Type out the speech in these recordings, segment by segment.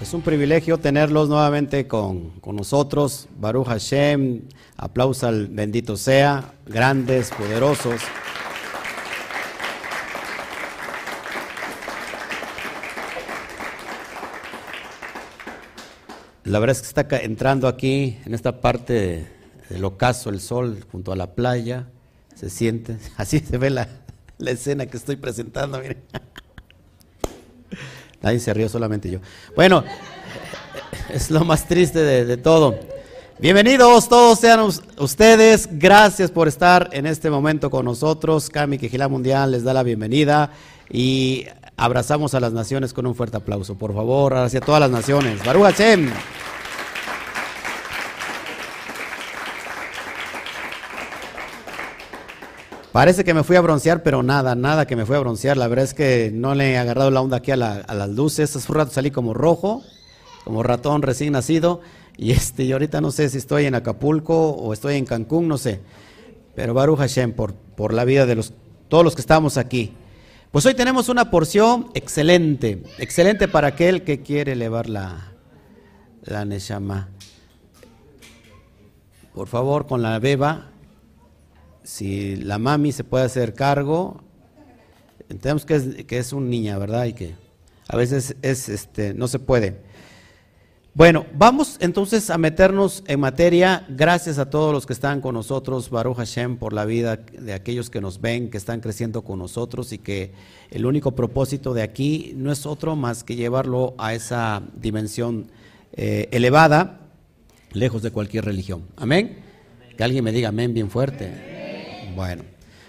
Es un privilegio tenerlos nuevamente con, nosotros. Baruch Hashem, aplauso al bendito sea, grandes, poderosos. La verdad es que está entrando aquí, en esta parte del ocaso, el sol, junto a la playa. Se siente, así se ve la, la escena que estoy presentando, miren. Nadie se rió, solamente yo. Bueno, es lo más triste de, todo. Bienvenidos todos sean ustedes. Gracias por estar en este momento con nosotros. Cami Quejilá Mundial les da la bienvenida y abrazamos a las naciones con un fuerte aplauso. Por favor, hacia todas las naciones. Baruch Hashem. Parece que me fui a broncear, pero nada, nada que me fui a broncear. La verdad es que no le he agarrado la onda aquí a, las luces. Hace un rato salí como rojo, como ratón recién nacido. Y, este, y ahorita no sé si estoy en Acapulco o estoy en Cancún, no sé. Pero Baruch Hashem, por, por la vida de los, todos los que estamos aquí. Pues hoy tenemos una porción excelente, excelente para aquel que quiere elevar la, la Neshama. Por favor, con la beba si la mami se puede hacer cargo, entendemos que es, que es un niña, ¿verdad? Y que a veces es, este, no se puede. Bueno, vamos entonces a meternos en materia. Gracias a todos los que están con nosotros, Baruch Hashem, por la vida de aquellos que nos ven, que están creciendo con nosotros y que el único propósito de aquí no es otro más que llevarlo a esa dimensión eh, elevada, lejos de cualquier religión. Amén. Que alguien me diga amén bien fuerte. Bueno,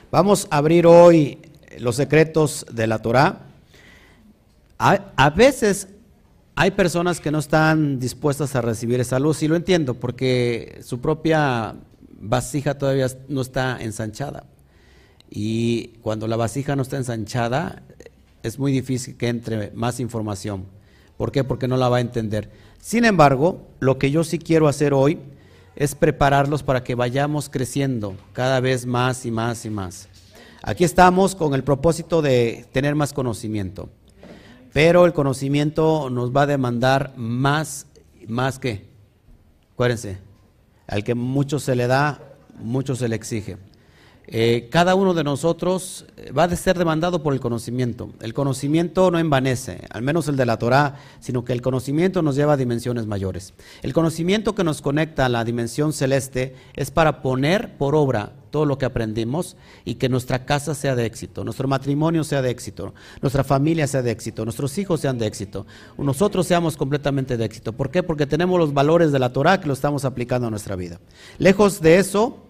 vamos a abrir hoy los secretos de la Torah. A, veces hay personas que no están dispuestas a recibir esa luz y lo entiendo porque su propia vasija todavía no está ensanchada. Y cuando la vasija no está ensanchada, es muy difícil que entre más información. ¿Por qué? Porque no la va a entender. Sin embargo, lo que yo sí quiero hacer hoy es prepararlos para que vayamos creciendo cada vez más y más y más. Aquí estamos con el propósito de tener más conocimiento, pero el conocimiento nos va a demandar más, más que, acuérdense, al que mucho se le da, mucho se le exige. Eh, cada uno de nosotros eh, va a ser demandado por el conocimiento. El conocimiento no envanece, al menos el de la Torah, sino que el conocimiento nos lleva a dimensiones mayores. El conocimiento que nos conecta a la dimensión celeste es para poner por obra todo lo que aprendimos y que nuestra casa sea de éxito, nuestro matrimonio sea de éxito, nuestra familia sea de éxito, nuestros hijos sean de éxito, nosotros seamos completamente de éxito. ¿Por qué? Porque tenemos los valores de la Torah que lo estamos aplicando a nuestra vida. Lejos de eso,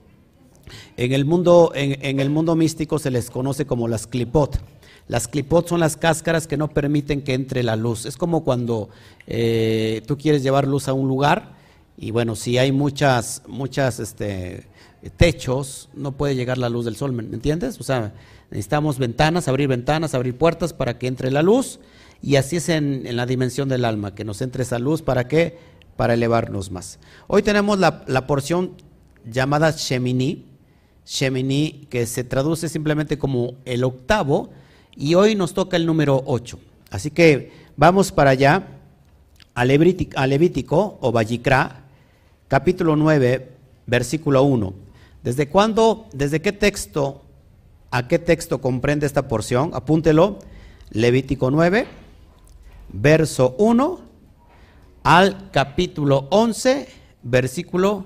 en el mundo, en, el mundo místico se les conoce como las clipot. Las clipot son las cáscaras que no permiten que entre la luz. Es como cuando eh, tú quieres llevar luz a un lugar y bueno, si hay muchas, muchas este, techos, no puede llegar la luz del sol, ¿me entiendes? O sea, necesitamos ventanas, abrir ventanas, abrir puertas para que entre la luz y así es en, la dimensión del alma, que nos entre esa luz para qué? Para elevarnos más. Hoy tenemos la, la porción llamada Shemini, Shemini, que se traduce simplemente como el octavo, y hoy nos toca el número 8. Así que vamos para allá, a Levítico, o Vallicra, capítulo 9, versículo 1. ¿Desde cuándo, desde qué texto, a qué texto comprende esta porción? Apúntelo, Levítico 9, verso 1 al capítulo 11, versículo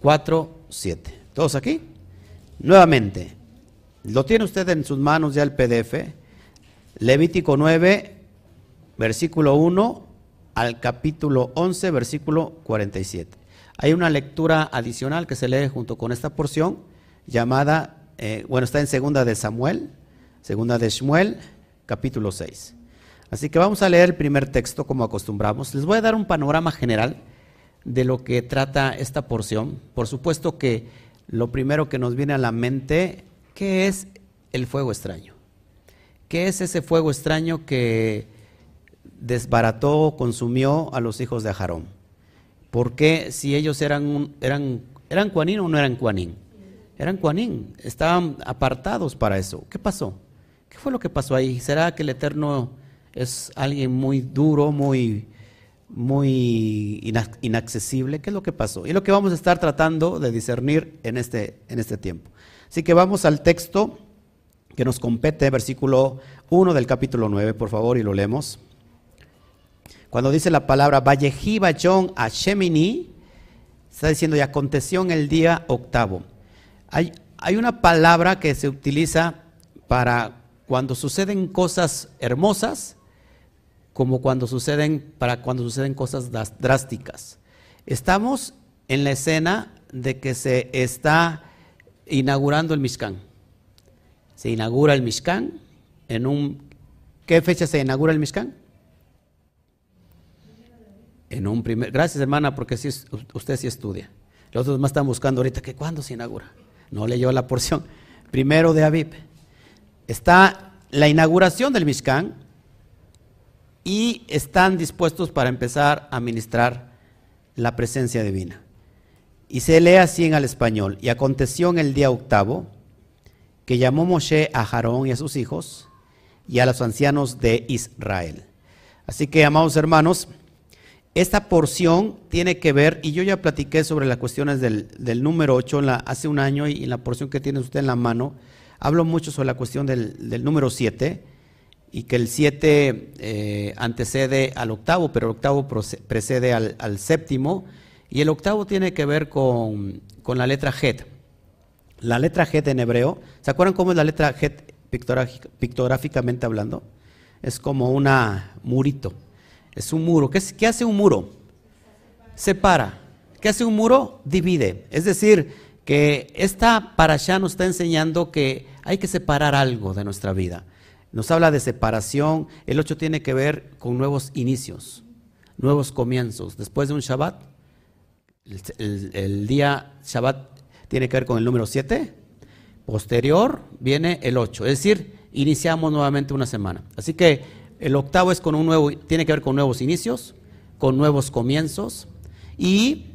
4, 7. ¿Todos aquí? Nuevamente, lo tiene usted en sus manos ya el PDF, Levítico 9, versículo 1 al capítulo 11, versículo 47. Hay una lectura adicional que se lee junto con esta porción llamada, eh, bueno, está en segunda de Samuel, segunda de Shmuel, capítulo 6. Así que vamos a leer el primer texto como acostumbramos. Les voy a dar un panorama general de lo que trata esta porción. Por supuesto que lo primero que nos viene a la mente, ¿qué es el fuego extraño? ¿Qué es ese fuego extraño que desbarató, consumió a los hijos de Ajarón? ¿Por qué si ellos eran, eran, eran cuanín o no eran cuanín? Eran cuanín, estaban apartados para eso. ¿Qué pasó? ¿Qué fue lo que pasó ahí? ¿Será que el Eterno es alguien muy duro, muy, muy inaccesible. ¿Qué es lo que pasó? Y lo que vamos a estar tratando de discernir en este, en este tiempo. Así que vamos al texto que nos compete, versículo 1 del capítulo 9, por favor, y lo leemos. Cuando dice la palabra Vallejí John a está diciendo y aconteció en el día octavo. Hay, hay una palabra que se utiliza para cuando suceden cosas hermosas, como cuando suceden, para cuando suceden cosas drásticas. Estamos en la escena de que se está inaugurando el Mishkan. Se inaugura el Mishkan en un... ¿Qué fecha se inaugura el Mishkan? En un primer... Gracias hermana, porque si usted sí estudia. Los otros más están buscando ahorita que cuándo se inaugura. No leyó la porción. Primero de Aviv. Está la inauguración del Mishkan y están dispuestos para empezar a ministrar la presencia divina. Y se lee así en el español. Y aconteció en el día octavo que llamó Moshe a Jarón y a sus hijos y a los ancianos de Israel. Así que, amados hermanos, esta porción tiene que ver, y yo ya platiqué sobre las cuestiones del, número 8 hace un año y en la porción que tiene usted en la mano, hablo mucho sobre la cuestión del, número 7 y que el 7 eh, antecede al octavo, pero el octavo precede al séptimo y el octavo tiene que ver con, la letra Het. La letra Het en hebreo, ¿se acuerdan cómo es la letra Het pictográficamente hablando? Es como un murito. Es un muro. ¿Qué, ¿Qué, hace un muro? Separa. ¿Qué hace un muro? Divide. Es decir, que esta allá nos está enseñando que hay que separar algo de nuestra vida. Nos habla de separación. El 8 tiene que ver con nuevos inicios, nuevos comienzos. Después de un Shabbat, el, día Shabbat tiene que ver con el número 7, posterior viene el 8, es decir, iniciamos nuevamente una semana. Así que el octavo es con un nuevo, tiene que ver con nuevos inicios, con nuevos comienzos y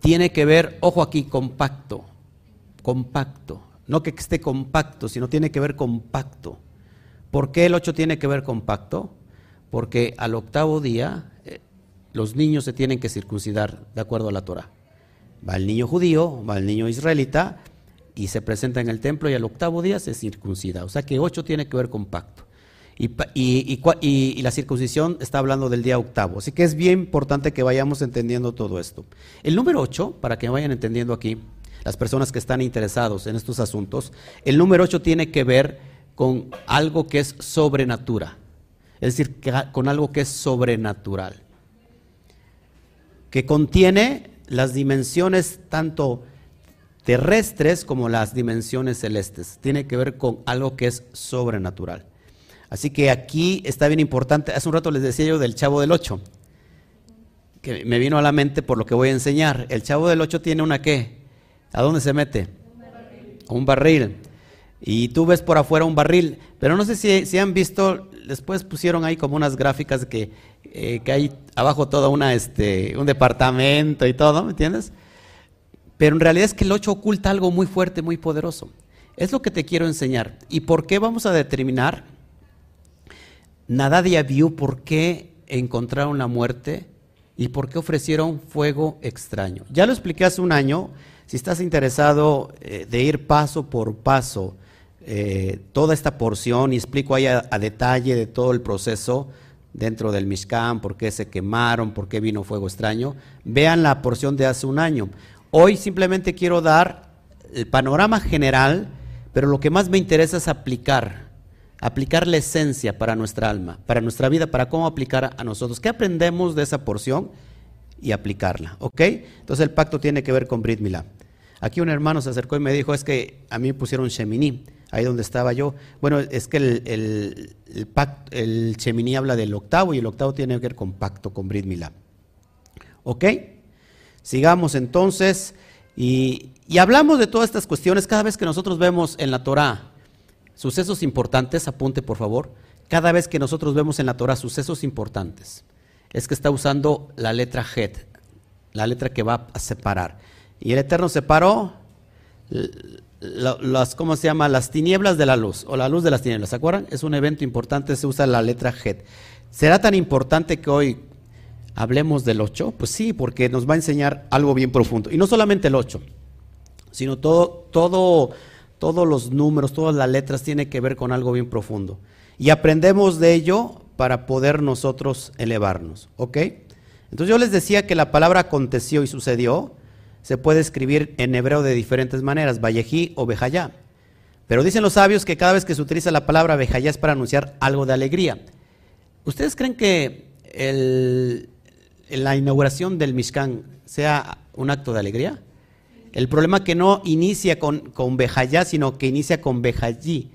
tiene que ver, ojo aquí, compacto, compacto, no que esté compacto, sino tiene que ver compacto. ¿Por qué el 8 tiene que ver compacto? Porque al octavo día los niños se tienen que circuncidar de acuerdo a la Torah. Va el niño judío, va el niño israelita y se presenta en el templo y al octavo día se circuncida. O sea que ocho tiene que ver con pacto. Y, y, la circuncisión está hablando del día octavo. Así que es bien importante que vayamos entendiendo todo esto. El número ocho, para que vayan entendiendo aquí, las personas que están interesados en estos asuntos, el número ocho tiene que ver con algo que es sobrenatural. Es decir, con algo que es sobrenatural que contiene las dimensiones tanto terrestres como las dimensiones celestes. Tiene que ver con algo que es sobrenatural. Así que aquí está bien importante. Hace un rato les decía yo del Chavo del Ocho, que me vino a la mente por lo que voy a enseñar. El Chavo del Ocho tiene una qué? ¿A dónde se mete? Un barril. Un barril. Y tú ves por afuera un barril. Pero no sé si, si han visto, después pusieron ahí como unas gráficas que eh, que hay abajo todo una, este, un departamento y todo, ¿me entiendes? Pero en realidad es que el 8 oculta algo muy fuerte, muy poderoso. Es lo que te quiero enseñar. ¿Y por qué vamos a determinar? Nadadia vio por qué encontraron la muerte y por qué ofrecieron fuego extraño. Ya lo expliqué hace un año. Si estás interesado eh, de ir paso por paso eh, toda esta porción y explico ahí a, detalle de todo el proceso, dentro del Mishkan, por qué se quemaron, por qué vino fuego extraño. Vean la porción de hace un año. Hoy simplemente quiero dar el panorama general, pero lo que más me interesa es aplicar, aplicar la esencia para nuestra alma, para nuestra vida, para cómo aplicar a nosotros. ¿Qué aprendemos de esa porción? Y aplicarla, ¿ok? Entonces el pacto tiene que ver con Brit. Aquí un hermano se acercó y me dijo, es que a mí pusieron Shemini ahí donde estaba yo. Bueno, es que el, el, el, Cheminí habla del octavo y el octavo tiene que ver con pacto, con Brit. ¿Ok? Sigamos entonces y, y, hablamos de todas estas cuestiones cada vez que nosotros vemos en la Torah sucesos importantes, apunte por favor, cada vez que nosotros vemos en la Torah sucesos importantes, es que está usando la letra Het, la letra que va a separar. Y el Eterno separó las, ¿cómo se llama? Las tinieblas de la luz, o la luz de las tinieblas, ¿se acuerdan? Es un evento importante, se usa la letra Het. ¿Será tan importante que hoy hablemos del 8? Pues sí, porque nos va a enseñar algo bien profundo. Y no solamente el 8, sino todo, todo, todos los números, todas las letras tienen que ver con algo bien profundo. Y aprendemos de ello para poder nosotros elevarnos. ¿Ok? Entonces yo les decía que la palabra aconteció y sucedió se puede escribir en hebreo de diferentes maneras, Vallejí o Bejayá. Pero dicen los sabios que cada vez que se utiliza la palabra Bejayá es para anunciar algo de alegría. ¿Ustedes creen que la inauguración del Mishkan sea un acto de alegría? El problema que no inicia con, con Bejayá, sino que inicia con Bejayí.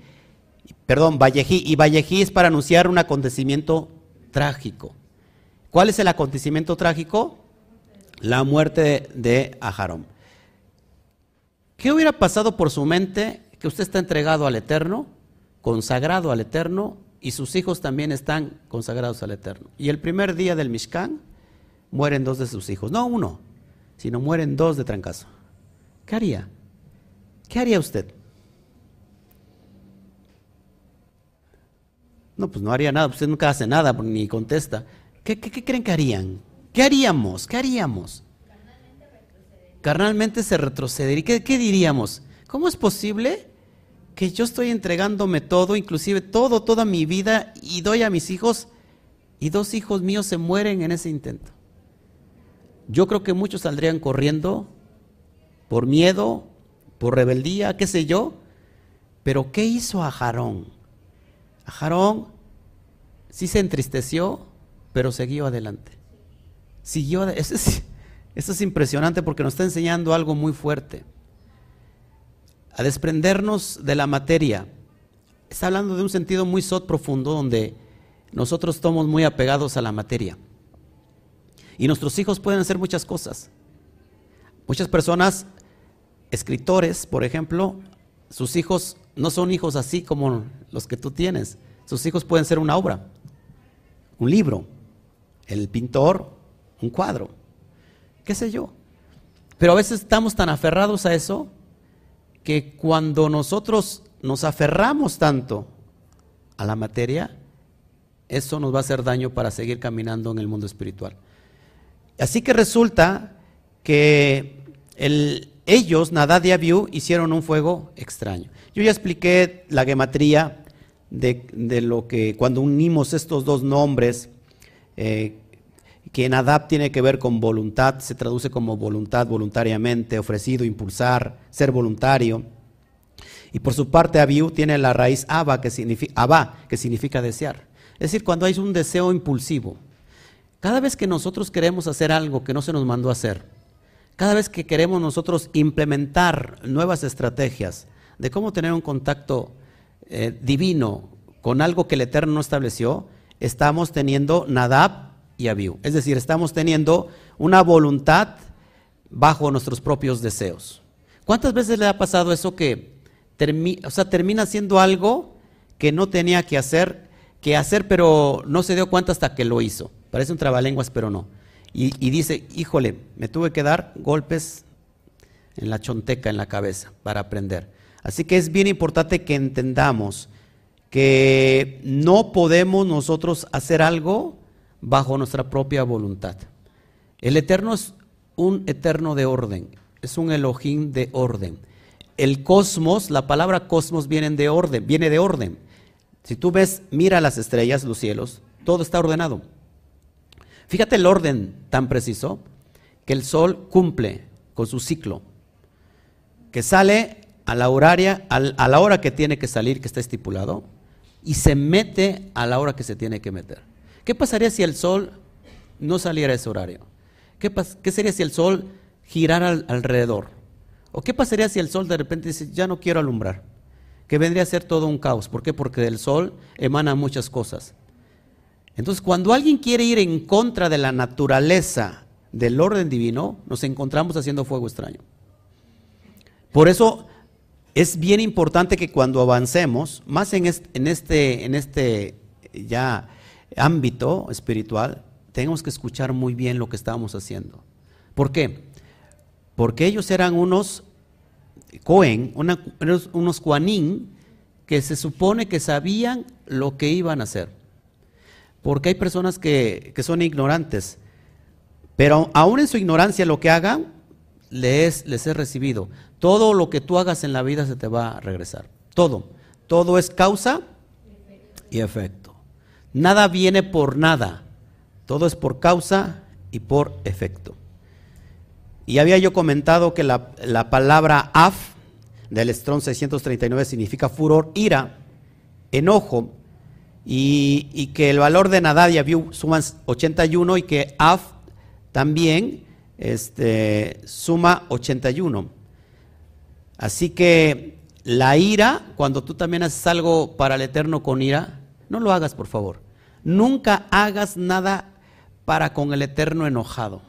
Perdón, Vallejí. Y Vallejí es para anunciar un acontecimiento trágico. ¿Cuál es el acontecimiento trágico? La muerte de Ajarón. ¿Qué hubiera pasado por su mente que usted está entregado al Eterno, consagrado al Eterno, y sus hijos también están consagrados al Eterno? Y el primer día del Mishkan mueren dos de sus hijos, no uno, sino mueren dos de trancazo. ¿Qué haría? ¿Qué haría usted? No, pues no haría nada, usted nunca hace nada ni contesta. ¿Qué, creen que harían? ¿Qué haríamos? ¿Qué haríamos? Carnalmente se retrocedería. ¿Qué, ¿Qué diríamos? ¿Cómo es posible que yo estoy entregándome todo, inclusive todo, toda mi vida, y doy a mis hijos, y dos hijos míos se mueren en ese intento? Yo creo que muchos saldrían corriendo por miedo, por rebeldía, qué sé yo. Pero ¿qué hizo a Jarón? A Jarón sí se entristeció, pero siguió adelante. Siguió, eso es, eso es impresionante porque nos está enseñando algo muy fuerte. A desprendernos de la materia. Está hablando de un sentido muy sot profundo donde nosotros estamos muy apegados a la materia. Y nuestros hijos pueden hacer muchas cosas. Muchas personas, escritores, por ejemplo, sus hijos no son hijos así como los que tú tienes. Sus hijos pueden ser una obra, un libro, el pintor, un cuadro, qué sé yo. Pero a veces estamos tan aferrados a eso que cuando nosotros nos aferramos tanto a la materia, eso nos va a hacer daño para seguir caminando en el mundo espiritual. Así que resulta que ellos, Nadad y Abiú, hicieron un fuego extraño. Yo ya expliqué la gematría de, lo que cuando unimos estos dos nombres, eh, que en Adab tiene que ver con voluntad, se traduce como voluntad, voluntariamente, ofrecido, impulsar, ser voluntario. Y por su parte, Abiú tiene la raíz Abba, que significa, que significa desear. Es decir, cuando hay un deseo impulsivo. Cada vez que nosotros queremos hacer algo que no se nos mandó a hacer, cada vez que queremos nosotros implementar nuevas estrategias de cómo tener un contacto eh, divino con algo que el Eterno no estableció, estamos teniendo Nadab y Abiú. Es decir, estamos teniendo una voluntad bajo nuestros propios deseos. ¿Cuántas veces le ha pasado eso que termina haciendo algo que no tenía que hacer, que hacer, pero no se dio cuenta hasta que lo hizo? Parece un trabalenguas, pero no. Y, dice, híjole, me tuve que dar golpes en la chonteca, en la cabeza, para aprender. Así que es bien importante que entendamos que no podemos nosotros hacer algo bajo nuestra propia voluntad. El Eterno es un eterno de orden, es un Elohim de orden. El cosmos, la palabra cosmos viene de orden, viene de orden. Si tú ves, mira las estrellas, los cielos, todo está ordenado. Fíjate el orden tan preciso que el sol cumple con su ciclo, que sale a la horaria, a la hora que tiene que salir, que está estipulado, y se mete a la hora que se tiene que meter. ¿Qué pasaría si el sol no saliera a ese horario? ¿Qué, qué sería si el sol girara alrededor? ¿O qué pasaría si el sol de repente dice, ya no quiero alumbrar? Que vendría a ser todo un caos. ¿Por qué? Porque del sol emana muchas cosas. Entonces, cuando alguien quiere ir en contra de la naturaleza del orden divino, nos encontramos haciendo fuego extraño. Por eso es bien importante que cuando avancemos, más en este, en este, este ya ámbito espiritual, tenemos que escuchar muy bien lo que estábamos haciendo. ¿Por qué? Porque ellos eran unos Cohen, unos Juanín, que se supone que sabían lo que iban a hacer. Porque hay personas que, son ignorantes, pero aún en su ignorancia lo que hagan, les, les es recibido. Todo lo que tú hagas en la vida se te va a regresar. Todo. Todo es causa y efecto. Nada viene por nada. Todo es por causa y por efecto. Y había yo comentado que la, palabra af del Strong 639 significa furor, ira, enojo, y, que el valor de Nadad y Abiú suman 81 y que af también este, suma 81. Así que la ira, cuando tú también haces algo para el Eterno con ira, no lo hagas por favor. Nunca hagas nada para con el Eterno enojado.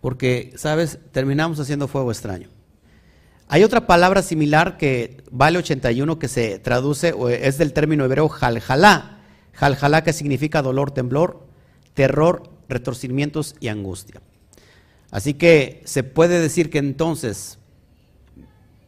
Porque, ¿sabes? Terminamos haciendo fuego extraño. Hay otra palabra similar que vale 81 que se traduce, es del término hebreo jaljalá. Jaljalá que significa dolor, temblor, terror, retorcimientos y angustia. Así que se puede decir que entonces,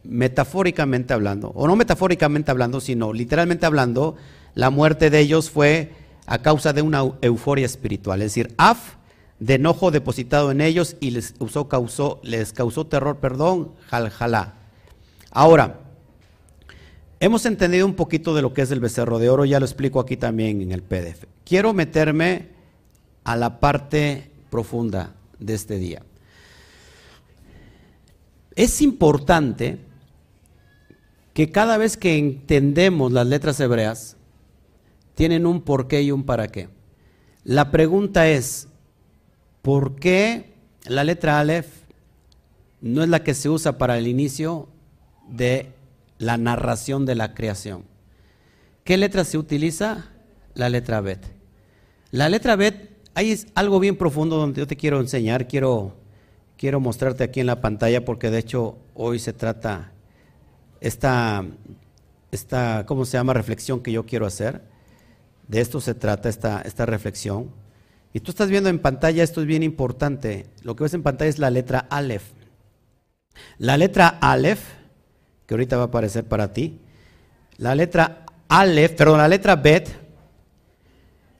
metafóricamente hablando, o no metafóricamente hablando, sino literalmente hablando, la muerte de ellos fue a causa de una euforia espiritual. Es decir, af de enojo depositado en ellos y les, causó, les causó terror, perdón, jaljalá. Ahora, hemos entendido un poquito de lo que es el becerro de oro, ya lo explico aquí también en el PDF. Quiero meterme a la parte profunda de este día. Es importante que cada vez que entendemos las letras hebreas, tienen un porqué y un para qué. La pregunta es, ¿Por qué la letra Aleph no es la que se usa para el inicio de la narración de la creación? ¿Qué letra se utiliza? La letra Bet. La letra Bet, hay algo bien profundo donde yo te quiero enseñar, quiero, quiero mostrarte aquí en la pantalla porque de hecho hoy se trata esta, esta, ¿cómo se llama? Reflexión que yo quiero hacer. De esto se trata esta, esta reflexión. Y tú estás viendo en pantalla, esto es bien importante, lo que ves en pantalla es la letra Aleph. La letra Aleph, que ahorita va a aparecer para ti, la letra Aleph, perdón, la letra Bet,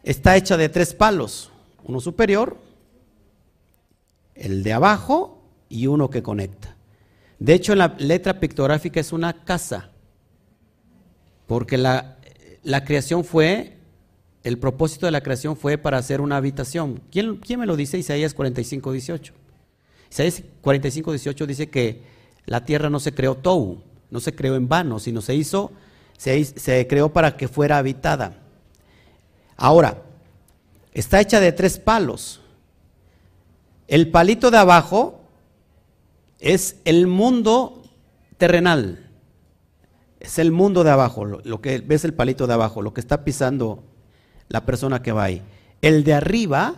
está hecha de tres palos, uno superior, el de abajo y uno que conecta. De hecho, la letra pictográfica es una casa, porque la, la creación fue el propósito de la creación fue para hacer una habitación. ¿Quién, me lo dice? Isaías 45, 18. Isaías 45, 18 dice que la tierra no se creó tou, no se creó en vano, sino se hizo, se, se creó para que fuera habitada. Ahora, está hecha de tres palos. El palito de abajo es el mundo terrenal. Es el mundo de abajo, que ves el palito de abajo, lo que está pisando la persona que va ahí. El de arriba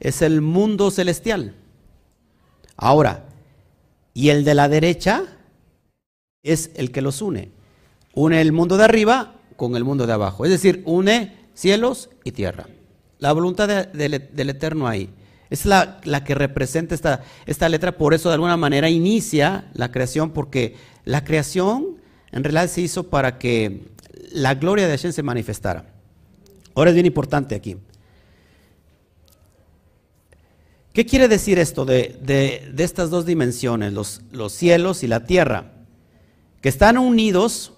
es el mundo celestial. Ahora, y el de la derecha es el que los une. Une el mundo de arriba con el mundo de abajo. Es decir, une cielos y tierra. La voluntad del Eterno ahí. Es la, que representa esta, esta, letra, por eso de alguna manera inicia la creación, porque la creación en realidad se hizo para que la gloria de Hashem se manifestara. Ahora es bien importante aquí. ¿Qué quiere decir esto de, estas dos dimensiones, los, los cielos y la tierra? Que están unidos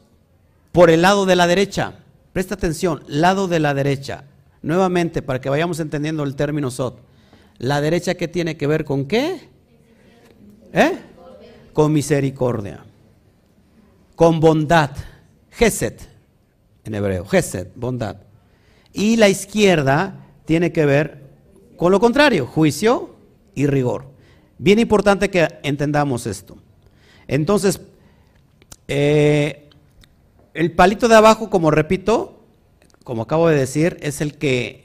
por el lado de la derecha. Presta atención, lado de la derecha. Nuevamente, para que vayamos entendiendo el término Sot. ¿La derecha qué tiene que ver con qué? ¿Eh? Con misericordia. Con bondad. Geset, en hebreo. Geset, bondad. Y la izquierda tiene que ver con lo contrario, juicio y rigor. Bien importante que entendamos esto. Entonces, eh, el palito de abajo, como repito, como acabo de decir, es el que,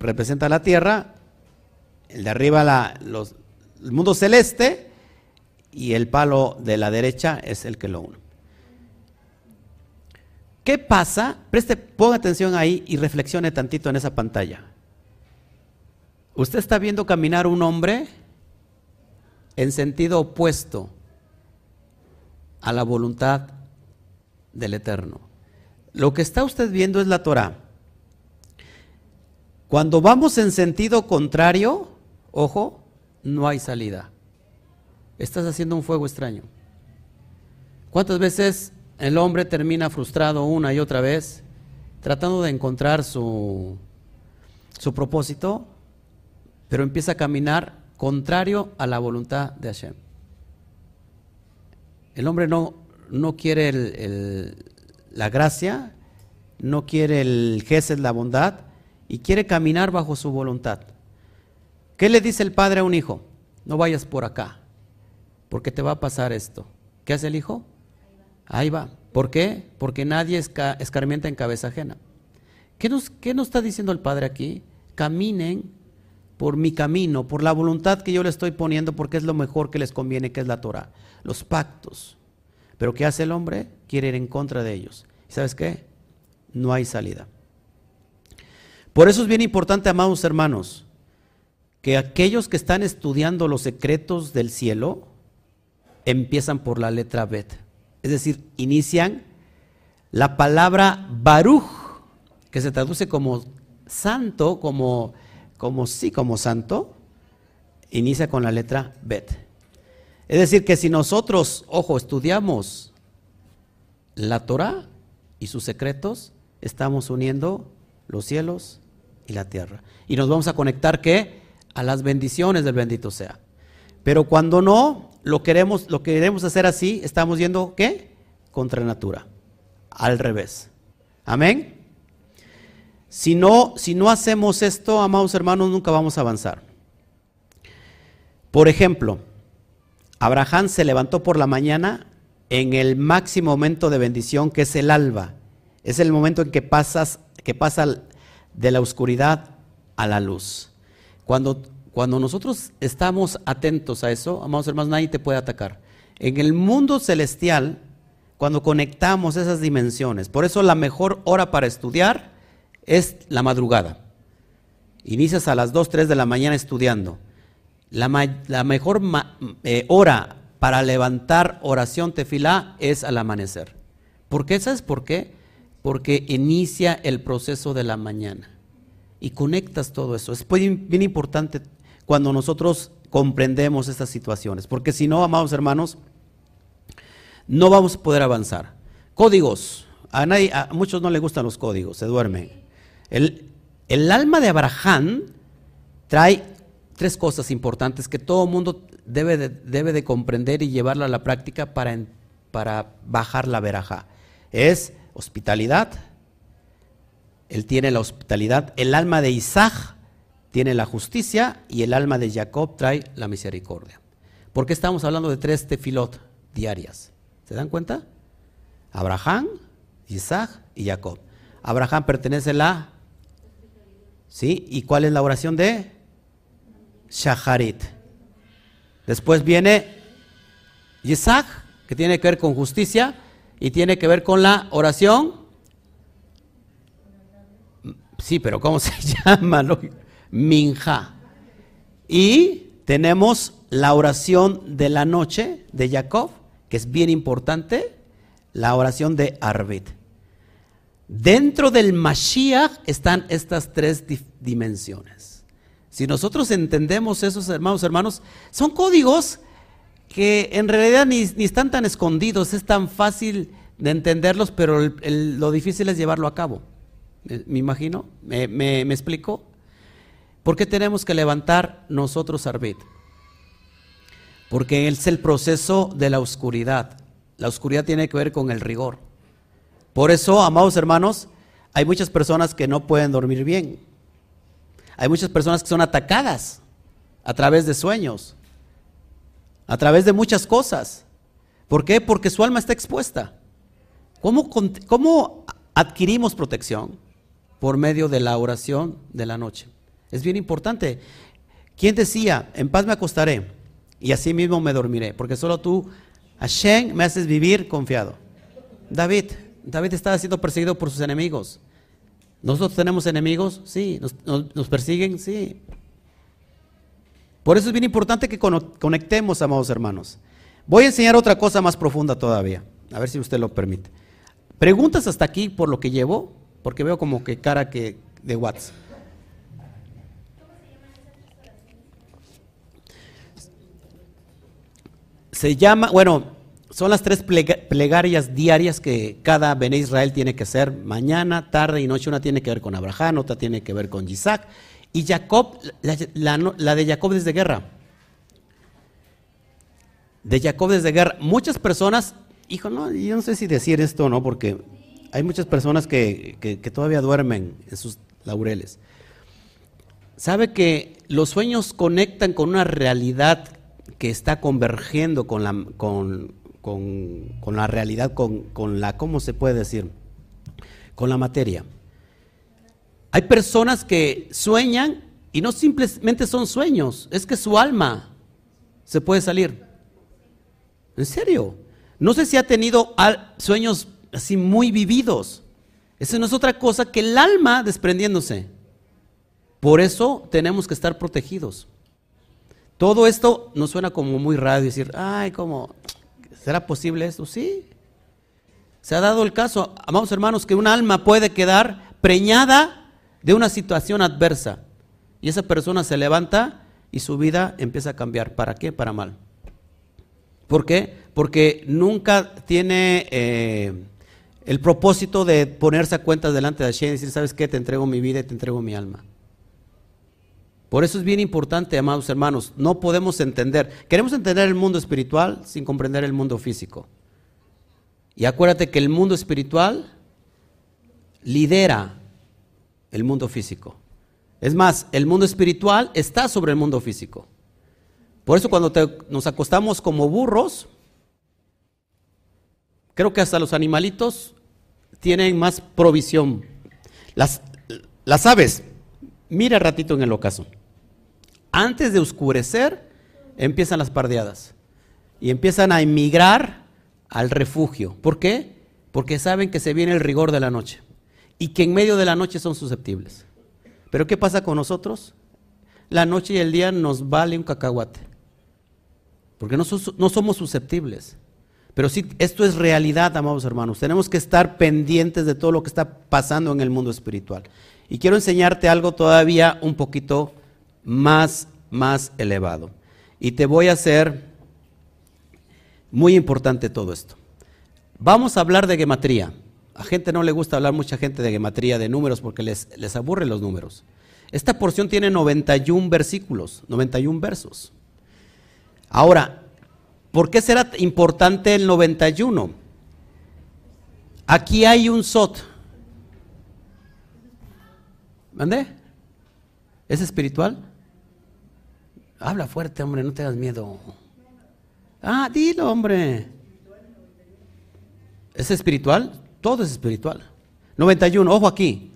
representa la tierra, el de arriba el mundo celeste y el palo de la derecha es el que lo une. ¿Qué pasa? Preste, ponga atención ahí y reflexione tantito en esa pantalla. Usted está viendo caminar un hombre en sentido opuesto a la voluntad del Eterno. Lo que está usted viendo es la Torah. Cuando vamos en sentido contrario, ojo, no hay salida. Estás haciendo un fuego extraño. ¿Cuántas veces el hombre termina frustrado una y otra vez tratando de encontrar su, su propósito, pero empieza a caminar contrario a la voluntad de Hashem? El hombre no, no quiere la gracia, no quiere el gesed, la bondad, y quiere caminar bajo su voluntad. ¿Qué le dice el padre a un hijo? No vayas por acá, porque te va a pasar esto. ¿Qué hace el hijo? Ahí va. ¿Por qué? Porque nadie escarmienta en cabeza ajena. ¿Qué nos, ¿Qué nos está diciendo el padre aquí? Caminen por mi camino, por la voluntad que yo le estoy poniendo, porque es lo mejor que les conviene, que es la Torah, los pactos. Pero ¿qué hace el hombre? Quiere ir en contra de ellos. ¿Sabes qué? No hay salida. Por eso es bien importante, amados hermanos, que aquellos que están estudiando los secretos del cielo empiezan por la letra Bet. Es decir, inician la palabra Baruch, que se traduce como santo, como, como sí, como santo, inicia con la letra Bet. Es decir, que si nosotros, ojo, estudiamos la Torah y sus secretos, estamos uniendo los cielos y la tierra. Y nos vamos a conectar ¿qué? A las bendiciones del bendito sea. Pero cuando no lo queremos, lo queremos hacer así, estamos yendo ¿qué? Contra natura. Al revés. Amén. Si no, si no hacemos esto, amados hermanos, nunca vamos a avanzar. Por ejemplo, Abraham se levantó por la mañana en el máximo momento de bendición que es el alba. Es el momento en que pasas, que pasa de la oscuridad a la luz. Cuando, cuando nosotros estamos atentos a eso, amados hermanos, nadie te puede atacar. En el mundo celestial, cuando conectamos esas dimensiones, por eso la mejor hora para estudiar es la madrugada. Inicias a las 2, 3 de la mañana estudiando. La, mejor eh, hora para levantar oración tefilá es al amanecer. ¿Por qué? ¿Sabes por qué? porque inicia el proceso de la mañana y conectas todo eso. Es bien importante cuando nosotros comprendemos estas situaciones, porque si no, amados hermanos, no vamos a poder avanzar. Códigos. A, nadie, a muchos no les gustan los códigos, se duermen. El, el alma de Abraham trae tres cosas importantes que todo mundo debe de, debe de comprender y llevarla a la práctica para, para bajar la veraja. Es hospitalidad. Él tiene la hospitalidad. El alma de Isaac tiene la justicia y el alma de Jacob trae la misericordia. ¿Por qué estamos hablando de tres tefilot diarias? ¿Se dan cuenta? Abraham, Isaac y Jacob. Abraham pertenece a la... ¿Sí? ¿Y cuál es la oración de? Shaharit. Después viene Isaac, que tiene que ver con justicia y tiene que ver con la oración. Sí, pero ¿cómo se llama? Minja. Y tenemos la oración de la noche de Jacob, que es bien importante, la oración de Arbit. Dentro del Mashiach están estas tres dimensiones. Si nosotros entendemos esos hermanos, hermanos, son códigos que en realidad ni, están tan escondidos, es tan fácil de entenderlos, pero lo difícil es llevarlo a cabo. ¿Me, imagino? ¿Me, me, explico? ¿Por qué tenemos que levantar nosotros Arbit? Porque es el proceso de la oscuridad. La oscuridad tiene que ver con el rigor. Por eso, amados hermanos, hay muchas personas que no pueden dormir bien. Hay muchas personas que son atacadas a través de sueños a través de muchas cosas. ¿Por qué? Porque su alma está expuesta. ¿Cómo, ¿Cómo, adquirimos protección? Por medio de la oración de la noche. Es bien importante. ¿Quién decía, en paz me acostaré y así mismo me dormiré? Porque solo tú, Hashem, me haces vivir confiado. David, David estaba siendo perseguido por sus enemigos. ¿Nosotros tenemos enemigos? Sí. nos persiguen? Sí. Por eso es bien importante que conectemos, amados hermanos. Voy a enseñar otra cosa más profunda todavía, a ver si usted lo permite. Preguntas hasta aquí por lo que llevo, porque veo como que cara que de WhatsApp. Se llama, bueno, son las tres plegarias diarias que cada Bene Israel tiene que hacer mañana, tarde y noche. Una tiene que ver con Abraham, otra tiene que ver con Isaac. Y Jacob, la, de Jacob desde guerra. De Jacob desde guerra. Muchas personas, hijo, no, yo no sé si decir esto o no, porque hay muchas personas que, que todavía duermen en sus laureles. Sabe que los sueños conectan con una realidad que está convergiendo con la, con, con, la realidad, con, con, la, ¿cómo se puede decir? Con la materia. Hay personas que sueñan y no simplemente son sueños, es que su alma se puede salir. En serio. No sé si ha tenido sueños así muy vividos. Eso no es otra cosa que el alma desprendiéndose. Por eso tenemos que estar protegidos. Todo esto nos suena como muy raro decir, ay, ¿cómo? ¿Será posible esto? Sí. Se ha dado el caso, amados hermanos, que un alma puede quedar preñada de una situación adversa. Y esa persona se levanta y su vida empieza a cambiar. ¿Para qué? Para mal. ¿Por qué? Porque nunca tiene eh, el propósito de ponerse a cuentas delante de Hashem y decir, ¿sabes qué? Te entrego mi vida y te entrego mi alma. Por eso es bien importante, amados hermanos, no podemos entender, queremos entender el mundo espiritual sin comprender el mundo físico. Y acuérdate que el mundo espiritual lidera el mundo físico. Es más, el mundo espiritual está sobre el mundo físico. Por eso cuando nos acostamos como burros, creo que hasta los animalitos tienen más provisión. Las, aves, mira ratito en el ocaso antes de oscurecer, empiezan las pardeadas y empiezan a emigrar al refugio. ¿Por qué? Porque saben que se viene el rigor de la noche y que en medio de la noche son susceptibles. Pero ¿qué pasa con nosotros? La noche y el día nos vale un cacahuate, porque no, no somos susceptibles. Pero sí, esto es realidad, amados hermanos. Tenemos que estar pendientes de todo lo que está pasando en el mundo espiritual. Y quiero enseñarte algo todavía un poquito más, más elevado. Y te voy a hacer muy importante todo esto. Vamos a hablar de gematría. A gente no le gusta hablar mucha gente de gematría, de números, porque les, les aburren los números. Esta porción tiene 91 versículos, 91 versos. Ahora, ¿por qué será importante el 91? Aquí hay un sot. ¿Mande? ¿Es espiritual? Habla fuerte, hombre, no tengas miedo. Ah, dilo, hombre. ¿Es espiritual? Todo es espiritual. 91, ojo aquí.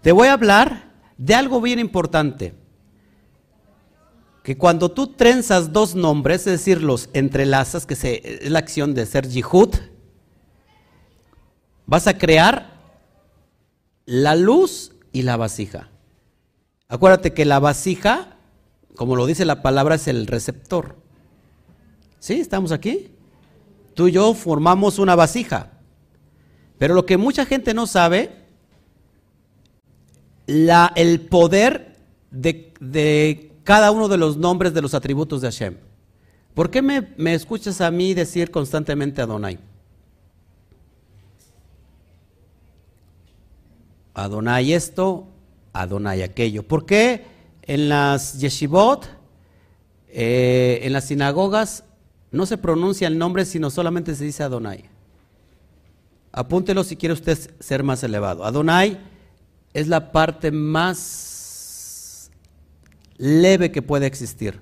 Te voy a hablar de algo bien importante. Que cuando tú trenzas dos nombres, es decir, los entrelazas, que es la acción de ser yihud, vas a crear la luz y la vasija. Acuérdate que la vasija como lo dice la palabra, es el receptor. ¿Sí? ¿Estamos aquí? Tú y yo formamos una vasija. Pero lo que mucha gente no sabe, la, el poder de, cada uno de los nombres de los atributos de Hashem. ¿Por qué me, me escuchas a mí decir constantemente Adonai? Adonai esto, Adonai aquello. ¿Por qué en las yeshivot, eh, en las sinagogas, no se pronuncia el nombre, sino solamente se dice Adonai. Apúntelo si quiere usted ser más elevado. Adonai es la parte más leve que puede existir.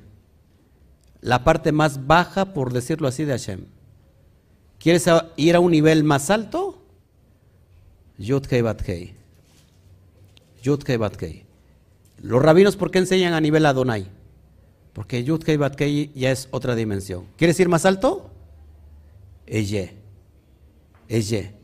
La parte más baja, por decirlo así, de Hashem. ¿Quieres ir a un nivel más alto? Yud Kei Bat Kei. Yud Kei Bat Kei. Los rabinos, ¿por qué enseñan a nivel Adonai? Porque Yud Kei Bat Kei ya es otra dimensión. ¿Quieres ir más alto? Eye. Eye.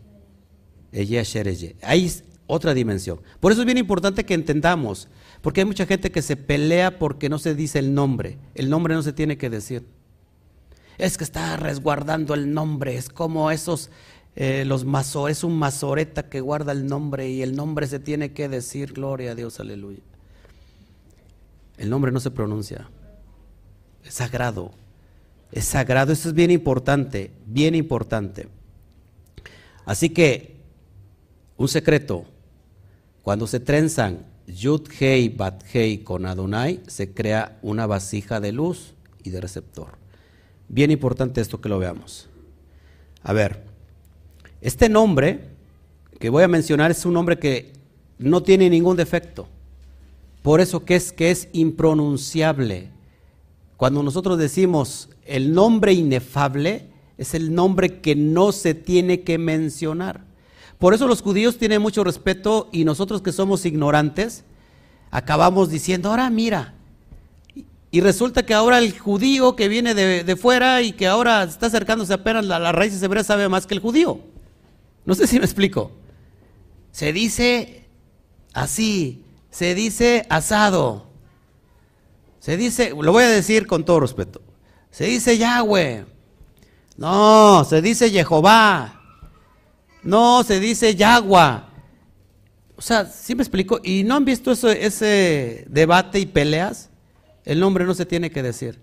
Eye Asher Eye. Ahí es otra dimensión. Por eso es bien importante que entendamos. Porque hay mucha gente que se pelea porque no se dice el nombre. El nombre no se tiene que decir. Es que está resguardando el nombre. Es como esos, eh, los mazo, es un mazoreta que guarda el nombre y el nombre se tiene que decir. Gloria a Dios, aleluya. El nombre no se pronuncia. Es sagrado. Es sagrado, eso es bien importante, bien importante. Así que, un secreto, cuando se trenzan Yud Hei Bat Hei con Adonai, se crea una vasija de luz y de receptor. Bien importante esto que lo veamos. A ver, este nombre que voy a mencionar es un nombre que no tiene ningún defecto. Por eso que es que es impronunciable. Cuando nosotros decimos el nombre inefable, es el nombre que no se tiene que mencionar. Por eso los judíos tienen mucho respeto y nosotros que somos ignorantes, acabamos diciendo, ahora mira, y resulta que ahora el judío que viene de, fuera y que ahora está acercándose apenas a las raíces hebreas sabe más que el judío. No sé si me explico. Se dice así, se dice asado. Se dice, lo voy a decir con todo respeto. Se dice Yahweh. No, se dice Jehová. No, se dice Yagua. O sea, ¿sí me explico? ¿Y no han visto eso, ese debate y peleas? El nombre no se tiene que decir.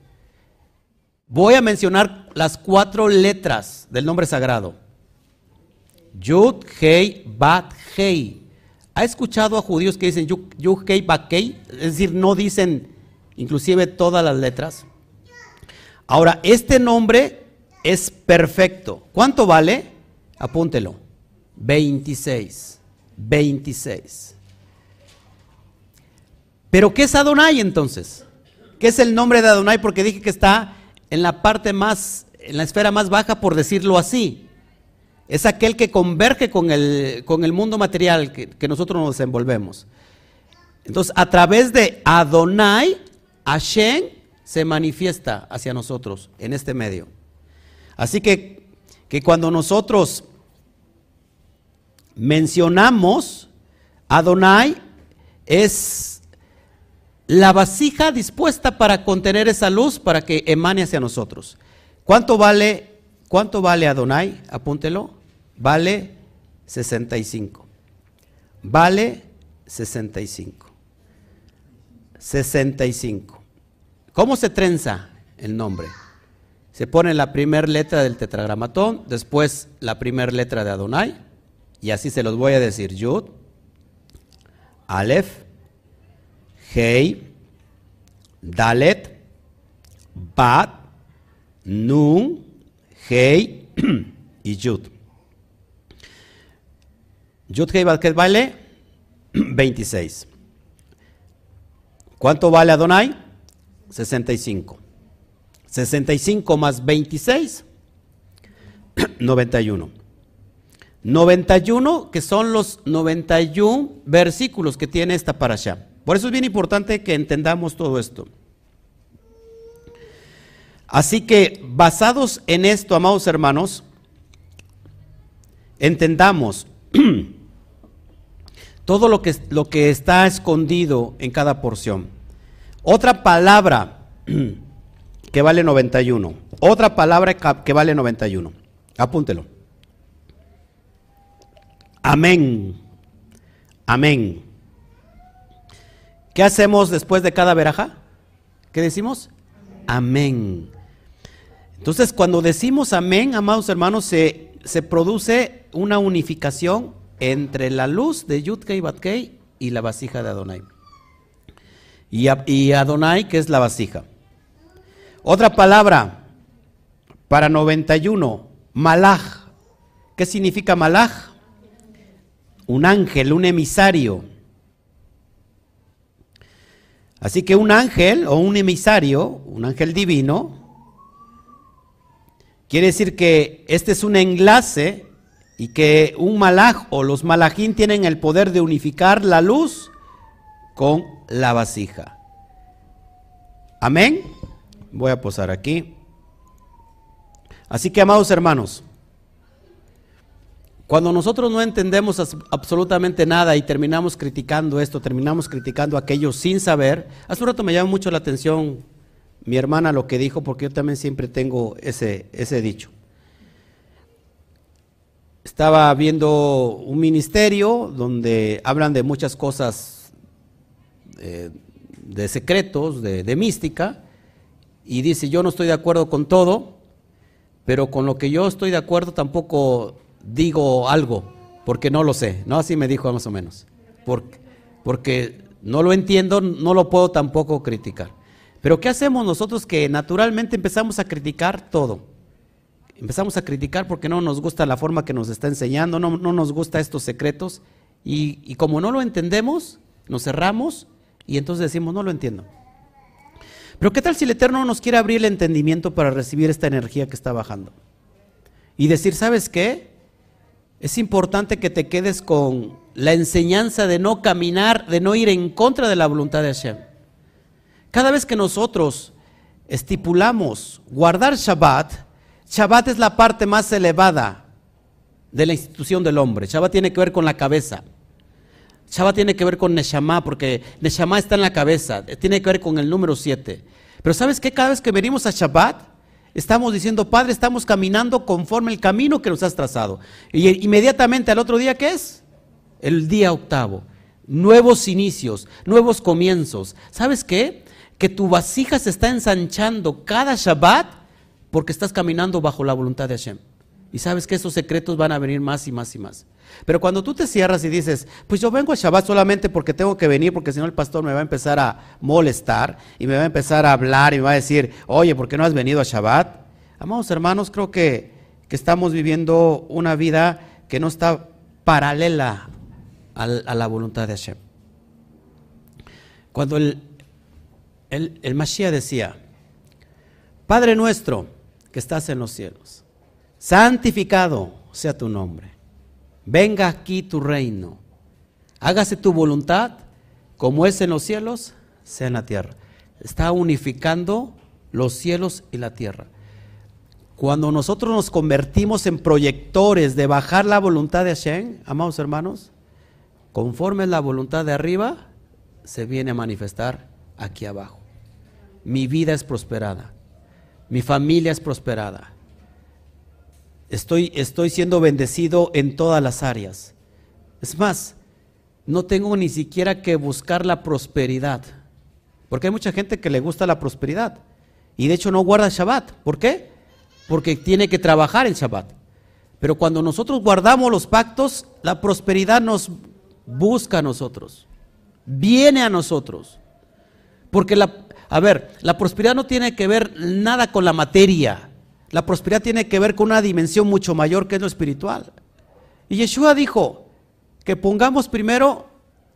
Voy a mencionar las cuatro letras del nombre sagrado. Yud, Hei, Bat, Hei. ¿Ha escuchado a judíos que dicen Yud, Hei, Bat, Hei? Es decir, no dicen inclusive todas las letras. Ahora, este nombre es perfecto. ¿Cuánto vale? Apúntelo. 26. 26. Pero ¿qué es Adonai entonces? ¿Qué es el nombre de Adonai? Porque dije que está en la parte más, en la esfera más baja, por decirlo así. Es aquel que converge con el, con el mundo material que, que nosotros nos desenvolvemos. Entonces, a través de Adonai, Hashem se manifiesta hacia nosotros en este medio. Así que, que cuando nosotros mencionamos Adonai, es la vasija dispuesta para contener esa luz para que emane hacia nosotros. ¿Cuánto vale, cuánto vale Adonai? Apúntelo. Vale 65. Vale 65. 65. ¿Cómo se trenza el nombre? Se pone la primera letra del tetragramatón, después la primera letra de Adonai, y así se los voy a decir: Yud, Aleph, Hei, Dalet, Bat, Nun, Hei y Yud. Yud, Hei, ¿qué vale? 26. ¿Cuánto vale Adonai? 65. 65 más 26, 91. 91 que son los 91 versículos que tiene esta parasha. Por eso es bien importante que entendamos todo esto. Así que basados en esto, amados hermanos, entendamos todo lo que, lo que está escondido en cada porción. Otra palabra que vale 91. Otra palabra que vale 91. Apúntelo. Amén. Amén. ¿Qué hacemos después de cada veraja? ¿Qué decimos? Amén. Entonces, cuando decimos amén, amados hermanos, se, se produce una unificación entre la luz de Yudkei Batkei y la vasija de Adonai y, Adonai, que es la vasija. Otra palabra para 91, malaj. ¿Qué significa malaj? Un ángel, un emisario. Así que un ángel o un emisario, un ángel divino, quiere decir que este es un enlace y que un malaj o los malajín tienen el poder de unificar la luz con la vasija. Amén. Voy a posar aquí. Así que, amados hermanos, cuando nosotros no entendemos absolutamente nada y terminamos criticando esto, terminamos criticando aquello sin saber, hace un rato me llama mucho la atención mi hermana lo que dijo, porque yo también siempre tengo ese, dicho. Estaba viendo un ministerio donde hablan de muchas cosas eh, de secretos, de, mística, y dice, yo no estoy de acuerdo con todo, pero con lo que yo estoy de acuerdo tampoco digo algo, porque no lo sé, ¿no? Así me dijo más o menos. Porque no lo entiendo, no lo puedo tampoco criticar. Pero ¿qué hacemos nosotros que naturalmente empezamos a criticar todo? Empezamos a criticar porque no nos gusta la forma que nos está enseñando, no, nos gusta estos secretos y, y como no lo entendemos, nos cerramos y entonces decimos, no lo entiendo. Pero ¿qué tal si el Eterno nos quiere abrir el entendimiento para recibir esta energía que está bajando? Y decir, ¿sabes qué? Es importante que te quedes con la enseñanza de no caminar, de no ir en contra de la voluntad de Hashem. Cada vez que nosotros estipulamos guardar Shabbat, Shabbat es la parte más elevada de la institución del hombre. Shabbat tiene que ver con la cabeza. Shabbat tiene que ver con Neshama, porque Neshama está en la cabeza, tiene que ver con el número 7. Pero ¿sabes qué? Cada vez que venimos a Shabbat, estamos diciendo, Padre, estamos caminando conforme el camino que nos has trazado. Y inmediatamente al otro día, ¿qué es? El día octavo. Nuevos inicios, nuevos comienzos. ¿Sabes qué? Que tu vasija se está ensanchando cada Shabbat porque estás caminando bajo la voluntad de Hashem. Y sabes que esos secretos van a venir más y más y más. Pero cuando tú te cierras y dices, pues yo vengo a Shabbat solamente porque tengo que venir, porque si no el pastor me va a empezar a molestar y me va a empezar a hablar y me va a decir, oye, ¿por qué no has venido a Shabbat? Amados hermanos, creo que, estamos viviendo una vida que no está paralela a, la voluntad de Hashem. Cuando el, el, el Mashiach decía, Padre nuestro que estás en los cielos, santificado sea tu nombre venga aquí tu reino, hágase tu voluntad, como es en los cielos, sea en la tierra. Está unificando los cielos y la tierra. Cuando nosotros nos convertimos en proyectores de bajar la voluntad de Hashem, amados hermanos, conforme la voluntad de arriba, se viene a manifestar aquí abajo. Mi vida es prosperada, mi familia es prosperada, Estoy, estoy siendo bendecido en todas las áreas. Es más, no tengo ni siquiera que buscar la prosperidad. Porque hay mucha gente que le gusta la prosperidad. Y de hecho no guarda Shabbat. ¿Por qué? Porque tiene que trabajar en Shabbat. Pero cuando nosotros guardamos los pactos, la prosperidad nos busca a nosotros. Viene a nosotros. Porque la, a ver, la prosperidad no tiene que ver nada con la materia. La prosperidad tiene que ver con una dimensión mucho mayor que es lo espiritual. Y Yeshua dijo que pongamos primero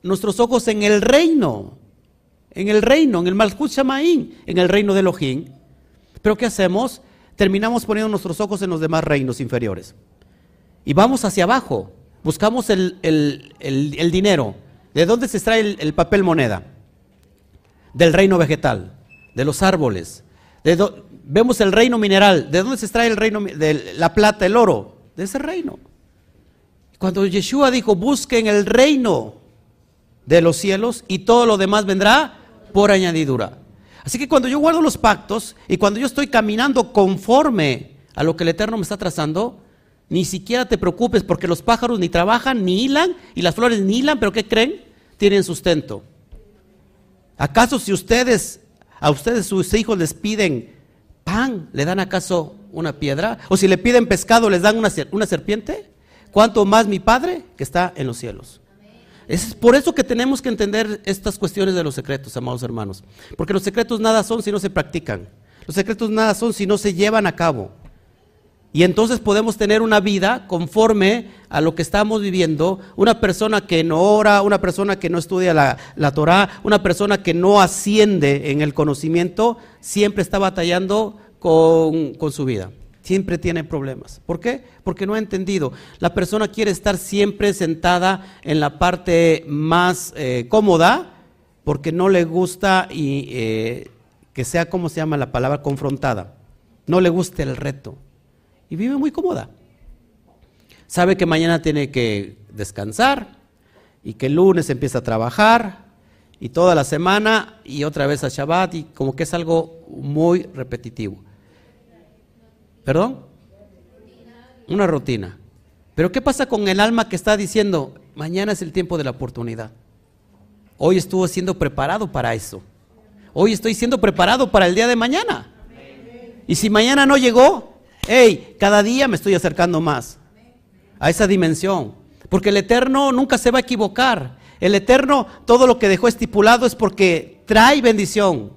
nuestros ojos en el reino, en el reino, en el Malchut Shamaín, en el reino de Elohim. Pero ¿qué hacemos? Terminamos poniendo nuestros ojos en los demás reinos inferiores. Y vamos hacia abajo, buscamos el, dinero. ¿De dónde se extrae el, papel moneda? Del reino vegetal, de los árboles. De Vemos el reino mineral. ¿De dónde se extrae el reino de la plata, el oro? De ese reino. Cuando Yeshua dijo, busquen el reino de los cielos y todo lo demás vendrá por añadidura. Así que cuando yo guardo los pactos y cuando yo estoy caminando conforme a lo que el Eterno me está trazando, ni siquiera te preocupes porque los pájaros ni trabajan, ni hilan, y las flores ni hilan, pero ¿qué creen? Tienen sustento. ¿Acaso si ustedes, a ustedes sus hijos les piden pan, ¿le dan acaso una piedra? ¿O si le piden pescado, les dan una, una serpiente? ¿Cuánto más mi Padre que está en los cielos? Es por eso que tenemos que entender estas cuestiones de los secretos, amados hermanos. Porque los secretos nada son si no se practican. Los secretos nada son si no se llevan a cabo. Y entonces podemos tener una vida conforme a lo que estamos viviendo. Una persona que no ora, una persona que no estudia la, la Torah, una persona que no asciende en el conocimiento, siempre está batallando con, su vida. Siempre tiene problemas. ¿Por qué? Porque no ha entendido. La persona quiere estar siempre sentada en la parte más eh, cómoda porque no le gusta y eh, que sea, como se llama la palabra? Confrontada. No le gusta el reto y vive muy cómoda. Sabe que mañana tiene que descansar y que el lunes empieza a trabajar y toda la semana y otra vez a Shabbat y como que es algo muy repetitivo. ¿Perdón? Una rutina. Pero ¿qué pasa con el alma que está diciendo, mañana es el tiempo de la oportunidad? Hoy estuvo siendo preparado para eso. Hoy estoy siendo preparado para el día de mañana. Y si mañana no llegó, hey, cada día me estoy acercando más a esa dimensión. Porque el Eterno nunca se va a equivocar. El Eterno, todo lo que dejó estipulado es porque trae bendición.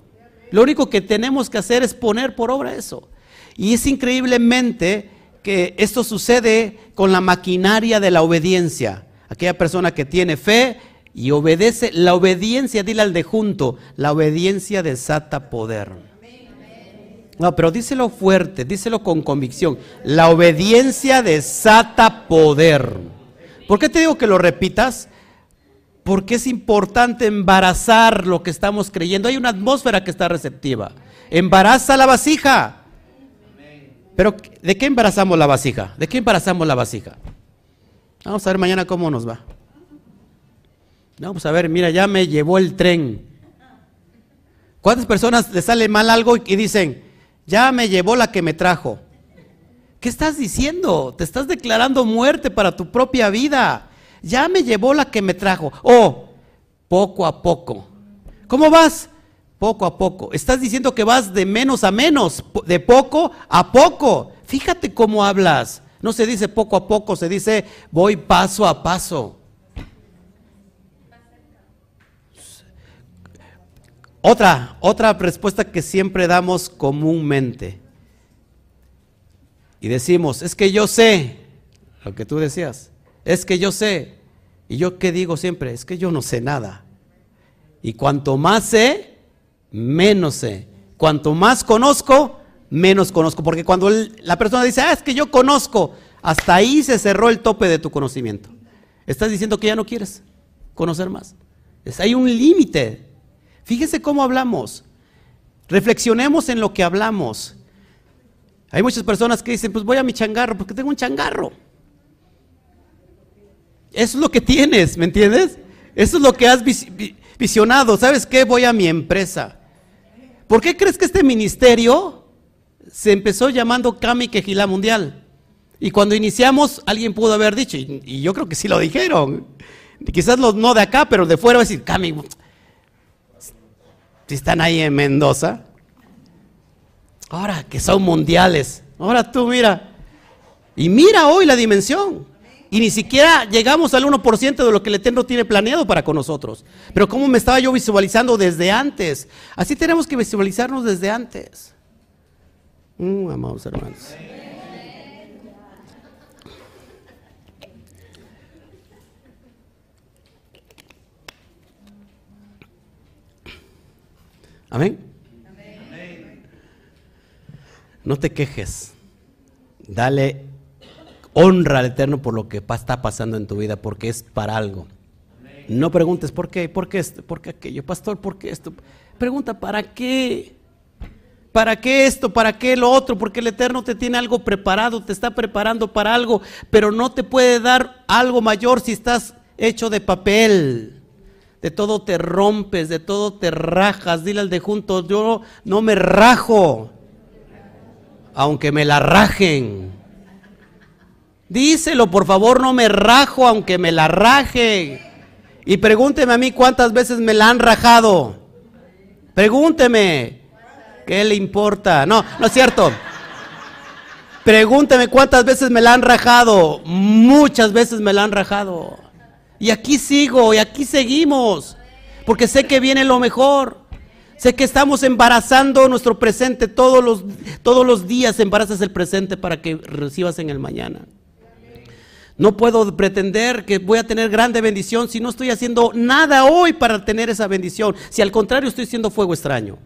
Lo único que tenemos que hacer es poner por obra eso. Y es increíblemente que esto sucede con la maquinaria de la obediencia. Aquella persona que tiene fe y obedece, la obediencia, dile al de junto, la obediencia desata poder. No, pero díselo fuerte, díselo con convicción. La obediencia desata poder. ¿Por qué te digo que lo repitas? Porque es importante embarazar lo que estamos creyendo. Hay una atmósfera que está receptiva. Embaraza la vasija. Pero ¿de qué embarazamos la vasija? ¿De qué embarazamos la vasija? Vamos a ver mañana cómo nos va. Vamos a ver, mira, ya me llevó el tren. ¿Cuántas personas le sale mal algo y dicen, ya me llevó la que me trajo? ¿Qué estás diciendo? Te estás declarando muerte para tu propia vida. Ya me llevó la que me trajo. Oh, poco a poco. ¿Cómo vas? Poco a poco. Estás diciendo que vas de menos a menos, de poco a poco. Fíjate cómo hablas. No se dice poco a poco, se dice voy paso a paso. Otra, otra respuesta que siempre damos comúnmente. Y decimos, es que yo sé, lo que tú decías, es que yo sé. Y yo qué digo siempre, es que yo no sé nada. Y cuanto más sé, menos sé. Cuanto más conozco, menos conozco. Porque cuando la persona dice, ah, es que yo conozco, hasta ahí se cerró el tope de tu conocimiento. Estás diciendo que ya no quieres conocer más. hay un límite Fíjese cómo hablamos. Reflexionemos en lo que hablamos. Hay muchas personas que dicen, pues voy a mi changarro porque tengo un changarro. Eso es lo que tienes, ¿me entiendes? Eso es lo que has visionado. ¿Sabes qué? Voy a mi empresa. ¿Por qué crees que este ministerio se empezó llamando Kami Quejilá Mundial? Y cuando iniciamos, alguien pudo haber dicho, y, yo creo que sí lo dijeron. Quizás los no de acá, pero de fuera decir, Kami, si están ahí en Mendoza. Ahora que son mundiales. Ahora tú mira. Y mira hoy la dimensión. Y ni siquiera llegamos al 1% de lo que el Eterno tiene planeado para con nosotros. Pero cómo me estaba yo visualizando desde antes. Así tenemos que visualizarnos desde antes. Mm, amados hermanos. Amén. No te quejes. Dale honra al Eterno por lo que está pasando en tu vida, porque es para algo. No preguntes por qué, por qué esto, por qué aquello, pastor, por qué esto. Pregunta, ¿para qué? ¿Para qué esto? ¿Para qué lo otro? Porque el Eterno te tiene algo preparado, te está preparando para algo, pero no te puede dar algo mayor si estás hecho de papel de todo te rompes, de todo te rajas. Dile al de junto, yo no me rajo, aunque me la rajen. Díselo, por favor, no me rajo, aunque me la rajen. Y pregúnteme a mí cuántas veces me la han rajado. Pregúnteme. ¿Qué le importa? No, no es cierto. Pregúnteme cuántas veces me la han rajado. Muchas veces me la han rajado. Y aquí sigo y aquí seguimos. Porque sé que viene lo mejor. Sé que estamos embarazando nuestro presente todos los, todos los días. Embarazas el presente para que recibas en el mañana. No puedo pretender que voy a tener grande bendición si no estoy haciendo nada hoy para tener esa bendición. Si al contrario estoy siendo fuego extraño.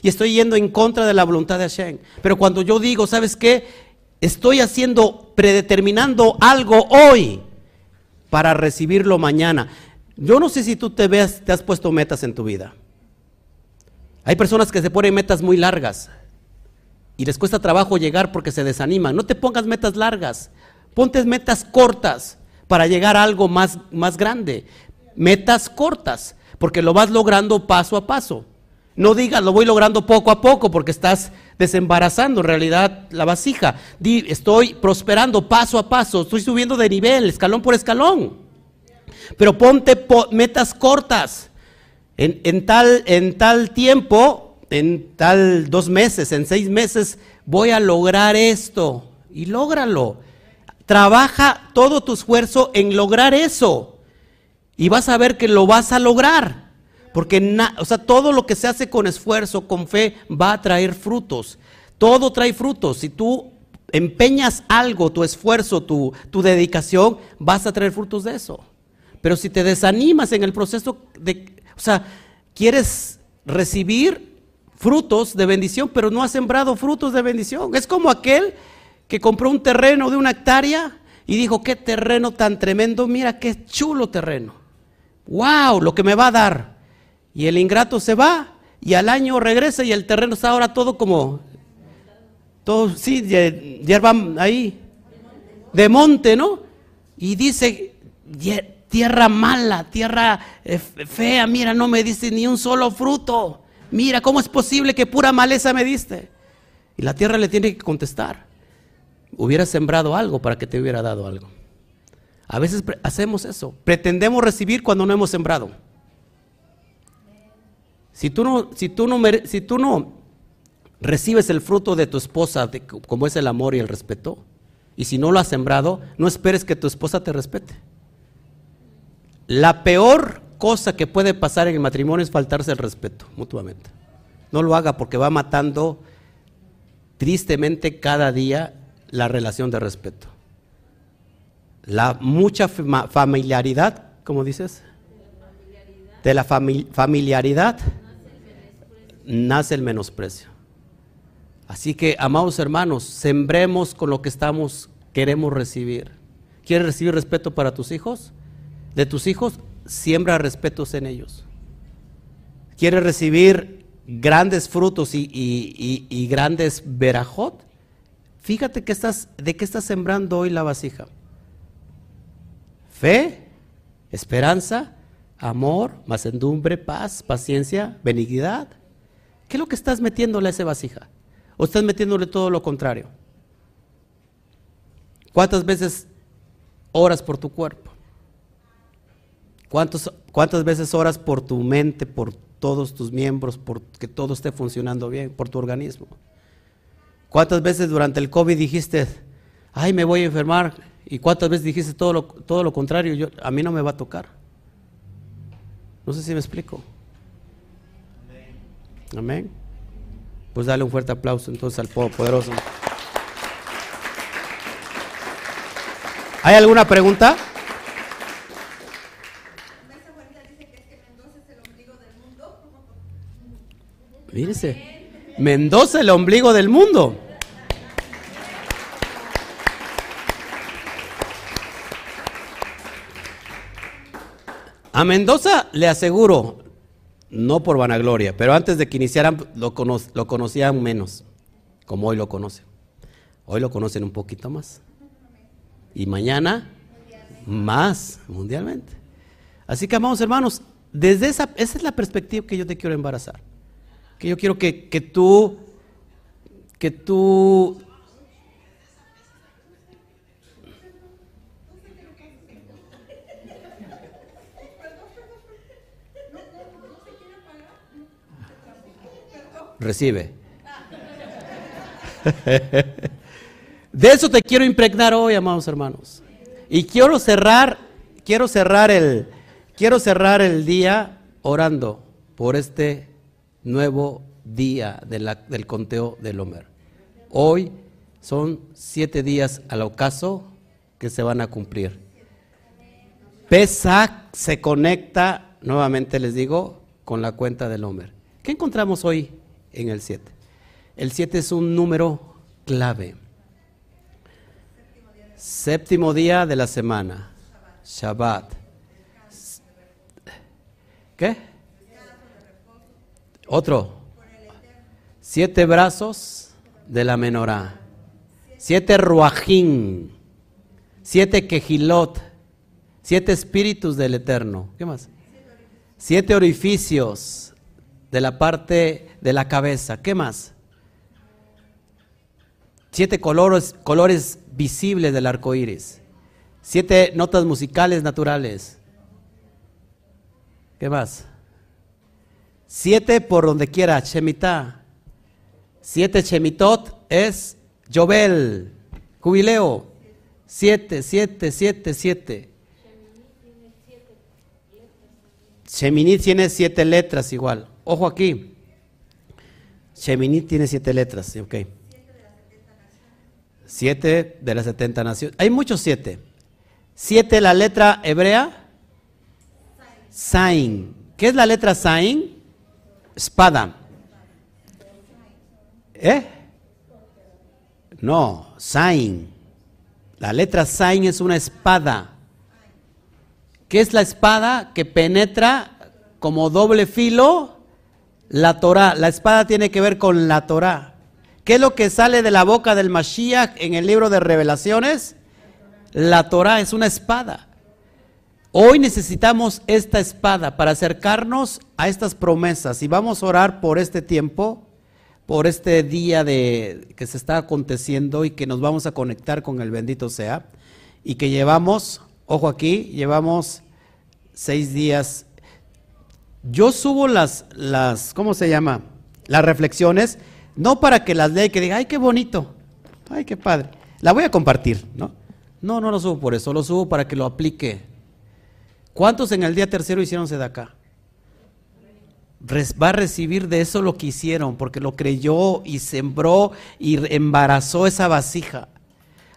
Y estoy yendo en contra de la voluntad de Hashem. Pero cuando yo digo, ¿sabes qué? Estoy haciendo, predeterminando algo hoy para recibirlo mañana. Yo no sé si tú te veas, te has puesto metas en tu vida. Hay personas que se ponen metas muy largas y les cuesta trabajo llegar porque se desaniman. No te pongas metas largas, ponte metas cortas para llegar a algo más, más grande. Metas cortas, porque lo vas logrando paso a paso. No digas, lo voy logrando poco a poco porque estás desembarazando en realidad la vasija. Di, estoy prosperando paso a paso, estoy subiendo de nivel, escalón por escalón. Pero ponte metas cortas. En, tal, en tal tiempo, en tal dos meses, en seis meses, voy a lograr esto y lógralo. Trabaja todo tu esfuerzo en lograr eso y vas a ver que lo vas a lograr. Porque o sea, todo lo que se hace con esfuerzo, con fe, va a traer frutos. Todo trae frutos. Si tú empeñas algo, tu esfuerzo, tu, tu dedicación, vas a traer frutos de eso. Pero si te desanimas en el proceso de, o sea, quieres recibir frutos de bendición, pero no has sembrado frutos de bendición. Es como aquel que compró un terreno de una hectárea y dijo, qué terreno tan tremendo, mira qué chulo terreno. Wow, lo que me va a dar. Y el ingrato se va y al año regresa y el terreno está ahora todo como, todo, sí, hierba ahí, de monte, ¿no? Y dice, tierra mala, tierra eh, fea, mira, no me diste ni un solo fruto. Mira, ¿cómo es posible que pura maleza me diste? Y la tierra le tiene que contestar. Hubiera sembrado algo para que te hubiera dado algo. A veces hacemos eso. Pretendemos recibir cuando no hemos sembrado. Si tú no, si tú no, si tú no recibes el fruto de tu esposa, como es el amor y el respeto, y si no lo has sembrado, no esperes que tu esposa te respete. La peor cosa que puede pasar en el matrimonio es faltarse el respeto mutuamente. No lo haga porque va matando tristemente cada día la relación de respeto. La mucha familiaridad, ¿cómo dices? De la familiaridad nace el menosprecio. Así que, amados hermanos, sembremos con lo que estamos, queremos recibir. ¿Quieres recibir respeto para tus hijos? De tus hijos, siembra respetos en ellos. ¿Quieres recibir grandes frutos y, grandes verajot? Fíjate que estás, de qué estás sembrando hoy la vasija. Fe, esperanza, amor, macendumbre, paz, paciencia, benignidad. ¿Qué es lo que estás metiéndole a esa vasija? ¿O estás metiéndole todo lo contrario? ¿Cuántas veces oras por tu cuerpo? ¿Cuántas veces oras por tu mente, por todos tus miembros, por que todo esté funcionando bien, por tu organismo? ¿Cuántas veces durante el COVID dijiste, ay, me voy a enfermar? ¿Y cuántas veces dijiste todo lo, todo lo contrario? Yo, a mí no me va a tocar. No sé si me explico. Amén. Pues dale un fuerte aplauso entonces al Poderoso. ¿Hay alguna pregunta? Mírese, Mendoza el ombligo del mundo. A Mendoza le aseguro, no por vanagloria, pero antes de que iniciaran lo, lo conocían menos, como hoy lo conocen. Hoy lo conocen un poquito más. Y mañana más mundialmente. Así que, amados hermanos, desde esa, esa es la perspectiva que yo te quiero embarazar que yo quiero que, que tú, que tú recibe. De eso te quiero impregnar hoy, amados hermanos. Y quiero cerrar, quiero cerrar el, quiero cerrar el día orando por este nuevo día del conteo del Homer. Hoy son siete días al ocaso que se van a cumplir. Pesach se conecta, nuevamente les digo, con la cuenta del Homer. ¿Qué encontramos hoy en el 7? El 7 es un número clave. Séptimo día de la semana, Shabbat. ¿Qué? Otro. Siete brazos de la menorá. Siete ruajín. Siete quejilot. Siete espíritus del Eterno. ¿Qué más? Siete orificios de la parte de la cabeza. ¿Qué más? Siete colores, colores visibles del arco iris. Siete notas musicales naturales. ¿Qué más? Siete por donde quiera. Siete Shemitot es Jobel, jubileo. Siete, siete, siete, siete. Shemini tiene siete letras igual. Ojo aquí. Shemini tiene siete letras, ok. Siete de las setenta naciones. Hay muchos siete. Siete la letra hebrea. Sain. ¿Qué es la letra Sain? Espada. ¿Eh? No, Sain. La letra Sain es una espada. ¿Qué es la espada? Que penetra como doble filo la Torah. La espada tiene que ver con la Torah. ¿Qué es lo que sale de la boca del Mashiach en el libro de revelaciones? La Torah es una espada. Hoy necesitamos esta espada para acercarnos a estas promesas y vamos a orar por este tiempo, por este día de que se está aconteciendo y que nos vamos a conectar con el bendito sea y que llevamos, ojo aquí, llevamos seis días. Yo subo las, las, ¿cómo se llama? Las reflexiones no para que las lea y que diga, ay, qué bonito, ay, qué padre. La voy a compartir, ¿no? No, no lo subo por eso, lo subo para que lo aplique. ¿Cuántos en el día tercero hicieron acá? Va a recibir de eso lo que hicieron, porque lo creyó y sembró y embarazó esa vasija.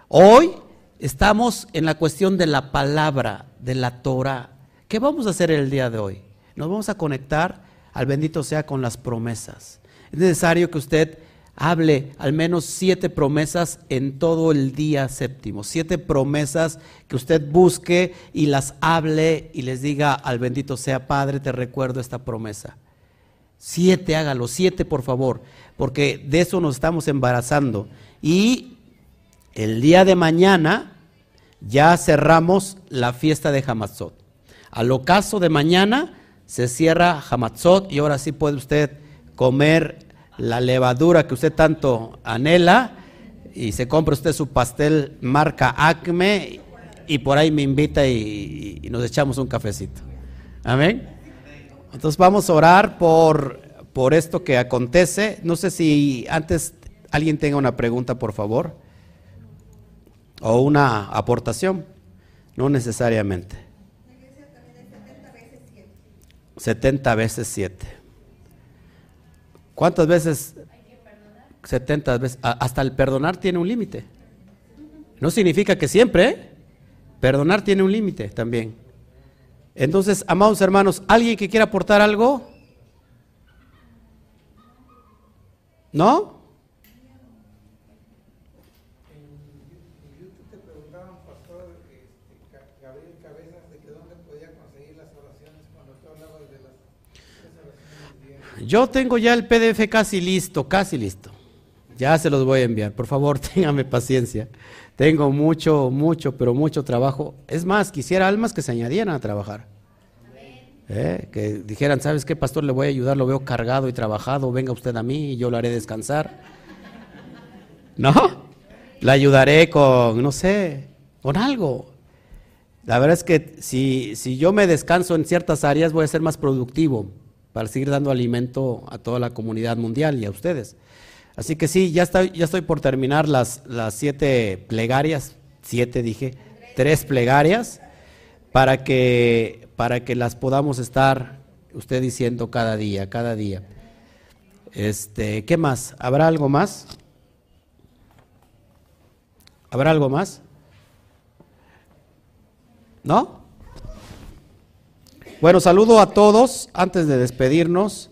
Hoy estamos en la cuestión de la palabra, de la Torah. ¿Qué vamos a hacer el día de hoy? Nos vamos a conectar al bendito sea con las promesas. Es necesario que usted hable al menos siete promesas en todo el día séptimo. Siete promesas que usted busque y las hable y les diga al bendito sea Padre, te recuerdo esta promesa. Siete, hágalo, siete por favor, porque de eso nos estamos embarazando. Y el día de mañana ya cerramos la fiesta de Hamatzot. Al ocaso de mañana se cierra Hamatzot y ahora sí puede usted comer la levadura que usted tanto anhela y se compra usted su pastel marca Acme y por ahí me invita y, nos echamos un cafecito. Amén. Entonces vamos a orar por, por esto que acontece. No sé si antes alguien tenga una pregunta, por favor, o una aportación. No necesariamente. 70 veces 7. ¿Cuántas veces? 70 veces. Hasta el perdonar tiene un límite. No significa que siempre. ¿eh? Perdonar tiene un límite también. Entonces, amados hermanos, ¿alguien que quiera aportar algo? ¿No? Yo tengo ya el PDF casi listo, casi listo. Ya se los voy a enviar. Por favor, téngame paciencia. Tengo mucho, mucho, pero mucho trabajo. Es más, quisiera almas que se añadieran a trabajar. ¿Eh? Que dijeran, ¿sabes qué, pastor? Le voy a ayudar, lo veo cargado y trabajado. Venga usted a mí y yo lo haré descansar. ¿No? Le ayudaré con, no sé, con algo. La verdad es que si, si yo me descanso en ciertas áreas, voy a ser más productivo para seguir dando alimento a toda la comunidad mundial y a ustedes. Así que sí, ya estoy, ya estoy por terminar las, las siete plegarias, siete dije, tres plegarias, para que, para que las podamos estar usted diciendo cada día, cada día. Este, ¿Qué más? ¿Habrá algo más? ¿Habrá algo más? ¿No? Bueno, saludo a todos antes de despedirnos.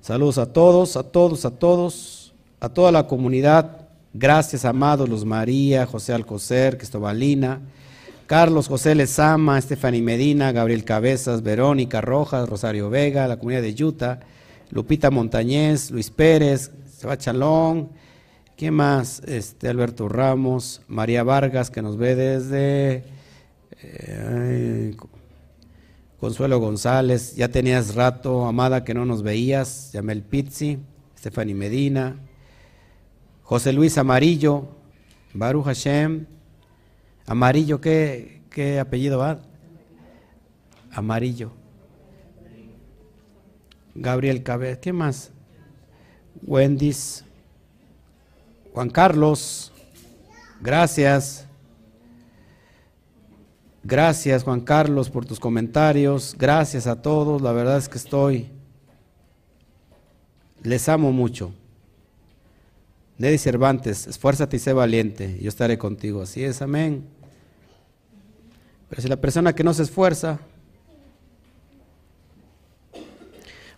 Saludos a todos, a todos, a todos, a toda la comunidad. Gracias, amados Luz María, José Alcocer, Cristobalina, Carlos José Lezama, Estefany Medina, Gabriel Cabezas, Verónica Rojas, Rosario Vega, la comunidad de Utah, Lupita Montañez, Luis Pérez, Seba Chalón, ¿Quién más? Este, Alberto Ramos, María Vargas, que nos ve desde eh, Consuelo González, ya tenías rato, Amada, que no nos veías, Yamel Pizzi, Stephanie Medina, José Luis Amarillo, Baruch Hashem, Amarillo, ¿qué, qué apellido va? Amarillo. Gabriel Cabez, ¿qué más? Wendy's, Juan Carlos, gracias. Gracias Juan Carlos por tus comentarios, gracias a todos, la verdad es que estoy, les amo mucho. Neddy Cervantes, esfuérzate y sé valiente, yo estaré contigo, así es, amén. Pero si la persona que no se esfuerza,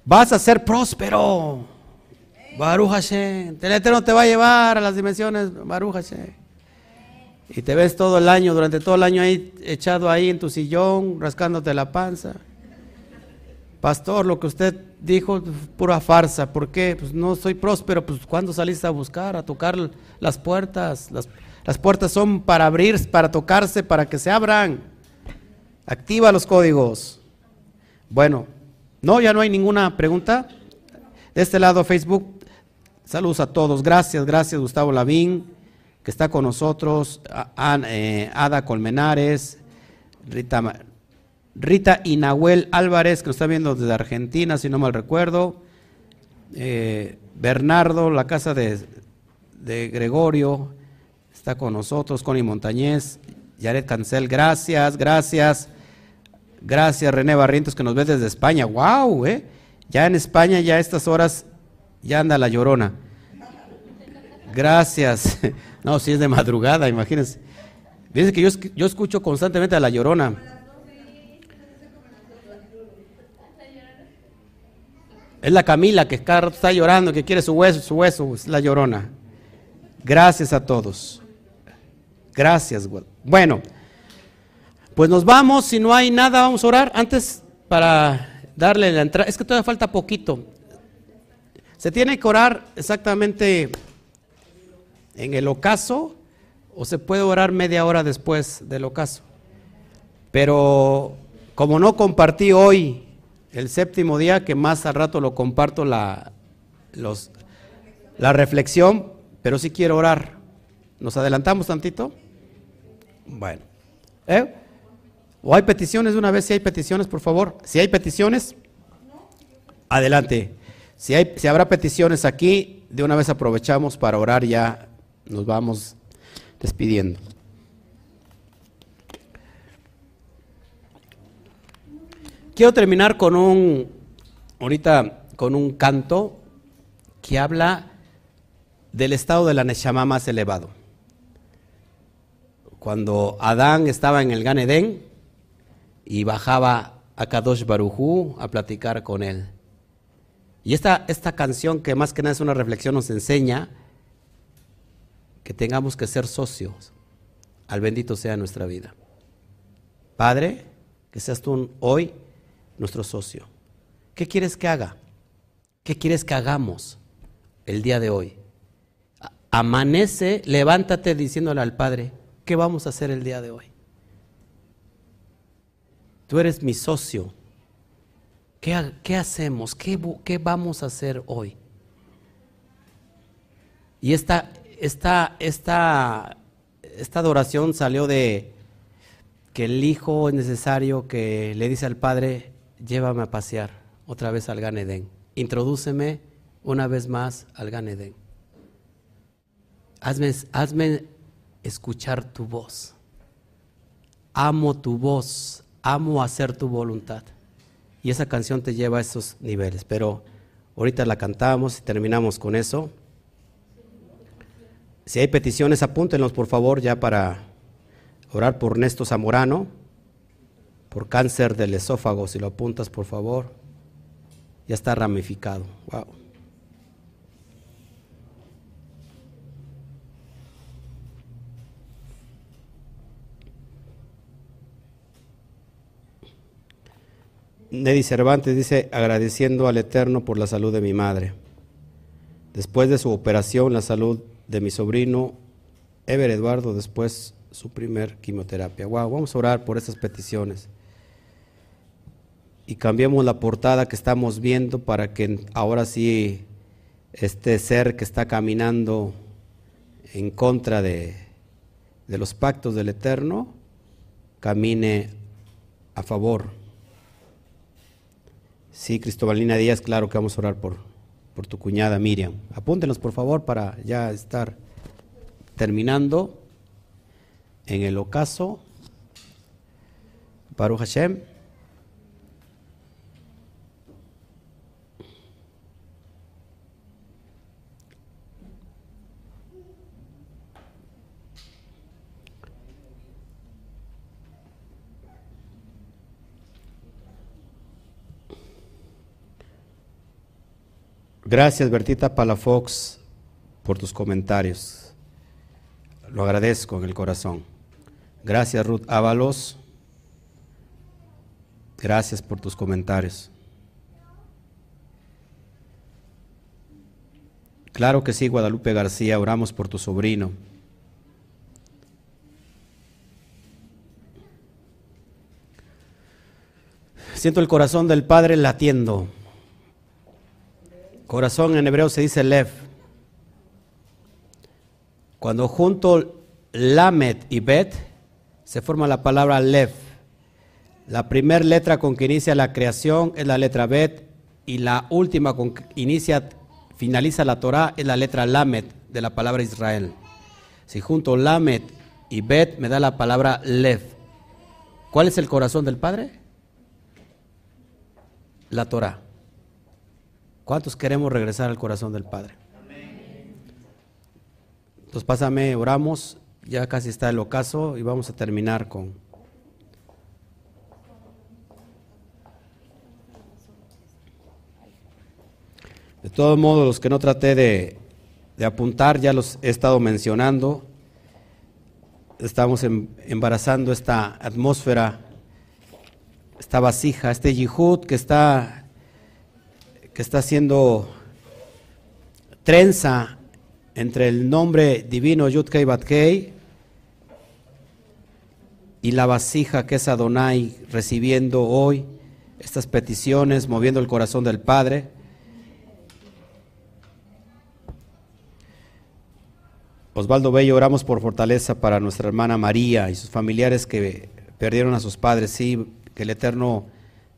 vas a ser próspero. Baruch Hashem. El Eterno te va a llevar a las dimensiones. Baruch Hashem. Y te ves todo el año, durante todo el año ahí echado ahí en tu sillón, rascándote la panza. Pastor, lo que usted dijo, pura farsa. ¿Por qué? Pues no soy próspero. Pues ¿cuándo saliste a buscar, a tocar las puertas? Las, las puertas son para abrir, para tocarse, para que se abran. Activa los códigos. Bueno, no, ya no hay ninguna pregunta. De este lado, Facebook. Saludos a todos. Gracias, gracias, Gustavo Lavín, que está con nosotros. Eh, Ada Colmenares, Rita, Rita y Álvarez, que nos está viendo desde Argentina, si no mal recuerdo. Eh, Bernardo, la casa de, de, Gregorio, está con nosotros. Connie Montañez, Yaret Cancel, gracias, gracias. Gracias, René Barrientos, que nos ve desde España. ¡Wow! Eh! Ya en España, ya a estas horas, ya anda la llorona. Gracias. No, si es de madrugada, imagínense. Dice que yo, yo escucho constantemente a la llorona. Es la Camila que está llorando, que quiere su hueso, su hueso, es la llorona. Gracias a todos. Gracias. Bueno. Pues nos vamos, si no hay nada, vamos a orar. Antes, para darle la entrada, es que todavía falta poquito. Se tiene que orar exactamente en el ocaso o se puede orar media hora después del ocaso. Pero como no compartí hoy el séptimo día, que más al rato lo comparto la, la reflexión, pero sí quiero orar. ¿Nos adelantamos tantito? Bueno. ¿Eh? ¿O hay peticiones de una vez? Si hay peticiones, por favor. Si hay peticiones, adelante. Si, hay, si habrá peticiones aquí, de una vez aprovechamos para orar ya. Nos vamos despidiendo. Quiero terminar con un, ahorita, con un canto que habla del estado de la Neshama más elevado. Cuando Adán estaba en el Gan Edén, y bajaba a Kadosh Barujú a platicar con él. Y esta, esta canción, que más que nada es una reflexión, nos enseña que tengamos que ser socios al bendito sea nuestra vida. Padre, que seas tú hoy nuestro socio. ¿Qué quieres que haga? ¿Qué quieres que hagamos el día de hoy? Amanece, levántate diciéndole al Padre, ¿qué vamos a hacer el día de hoy? Tú eres mi socio. ¿Qué, hacemos? ¿Qué, ¿Qué, vamos a hacer hoy? Y esta, esta, esta, esta adoración salió de que el hijo es necesario que le dice al padre, llévame a pasear otra vez al Gan Edén. Introdúceme una vez más al Gan Edén. Hazme, hazme escuchar tu voz. Amo tu voz, amo hacer tu voluntad. Y esa canción te lleva a esos niveles, pero ahorita la cantamos y terminamos con eso. Si hay peticiones, apúntenlos por favor ya para orar por Néstor Zamorano, por cáncer del esófago, si lo apuntas por favor. Ya está ramificado. Wow. Neddy Cervantes dice, agradeciendo al Eterno por la salud de mi madre. Después de su operación, la salud de mi sobrino Ever Eduardo, después su primer quimioterapia. Wow, vamos a orar por esas peticiones. Y cambiemos la portada que estamos viendo para que ahora sí este ser que está caminando en contra de, de los pactos del Eterno camine a favor Sí, Cristobalina Díaz, claro que vamos a orar por, por tu cuñada Miriam. Apúntenos, por favor, para ya estar terminando en el ocaso. Baruch Hashem. Gracias, Bertita Palafox, por tus comentarios. Lo agradezco en el corazón. Gracias, Ruth Ábalos. Gracias por tus comentarios. Claro que sí, Guadalupe García, oramos por tu sobrino. Siento el corazón del Padre latiendo. Corazón en hebreo se dice lev. Cuando junto lamet y bet se forma la palabra lev. La primera letra con que inicia la creación es la letra bet y la última con que inicia, finaliza la Torah es la letra lamet de la palabra Israel. Si junto lamet y bet me da la palabra lev. ¿Cuál es el corazón del Padre? La Torah. ¿Cuántos queremos regresar al corazón del Padre? Entonces pásame, oramos, ya casi está el ocaso y vamos a terminar con... De todos modos, los que no traté de, apuntar, ya los he estado mencionando. Estamos em, embarazando esta atmósfera, esta vasija, este yihud que está está haciendo trenza entre el nombre divino Yudkei Batkei y la vasija que es Adonai recibiendo hoy estas peticiones, moviendo el corazón del Padre. Osvaldo Bello, oramos por fortaleza para nuestra hermana María y sus familiares que perdieron a sus padres. Sí, que el Eterno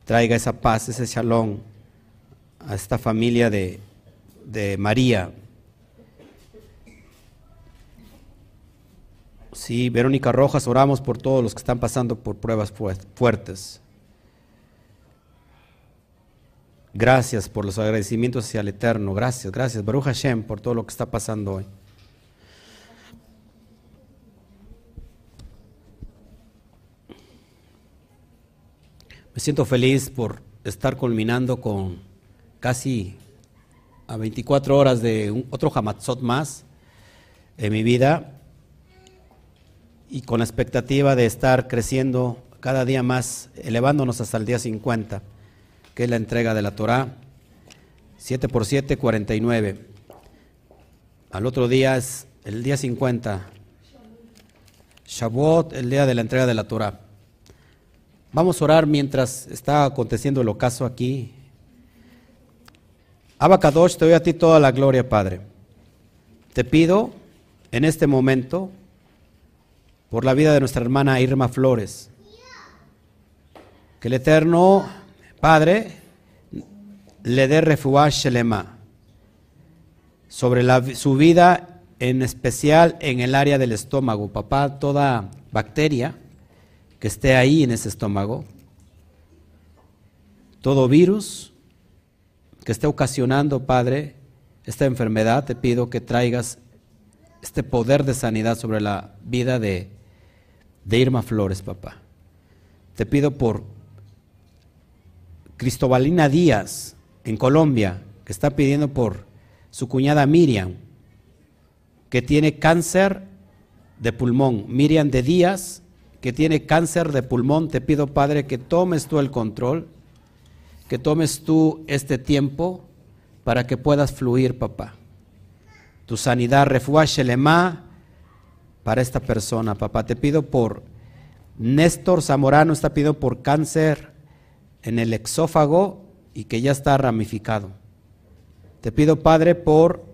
traiga esa paz, ese shalom a esta familia de, María. Sí, Verónica Rojas, oramos por todos los que están pasando por pruebas fuertes. Gracias por los agradecimientos hacia el Eterno. Gracias, gracias, Baruch Hashem, por todo lo que está pasando hoy. Me siento feliz por estar culminando con casi a 24 horas de otro Hamatzot más en mi vida y con la expectativa de estar creciendo cada día más, elevándonos hasta el día 50, que es la entrega de la Torah. 7 por 7, 49. Al otro día es el día 50. Shavuot, el día de la entrega de la Torah. Vamos a orar mientras está aconteciendo el ocaso aquí Abacadosh, te doy a ti toda la gloria, Padre. Te pido en este momento por la vida de nuestra hermana Irma Flores, que el Eterno Padre le dé refuash shelema sobre su vida, en especial en el área del estómago. Papá, toda bacteria que esté ahí en ese estómago, todo virus, que esté ocasionando, Padre, esta enfermedad, te pido que traigas este poder de sanidad sobre la vida de, de Irma Flores, papá. Te pido por Cristobalina Díaz, en Colombia, que está pidiendo por su cuñada Miriam, que tiene cáncer de pulmón. Miriam de Díaz, que tiene cáncer de pulmón, te pido, Padre, que tomes tú el control que tomes tú este tiempo para que puedas fluir, papá. Tu sanidad, lema para esta persona, papá. Te pido por Néstor Zamorano, está pidiendo por cáncer en el exófago y que ya está ramificado. Te pido, Padre, por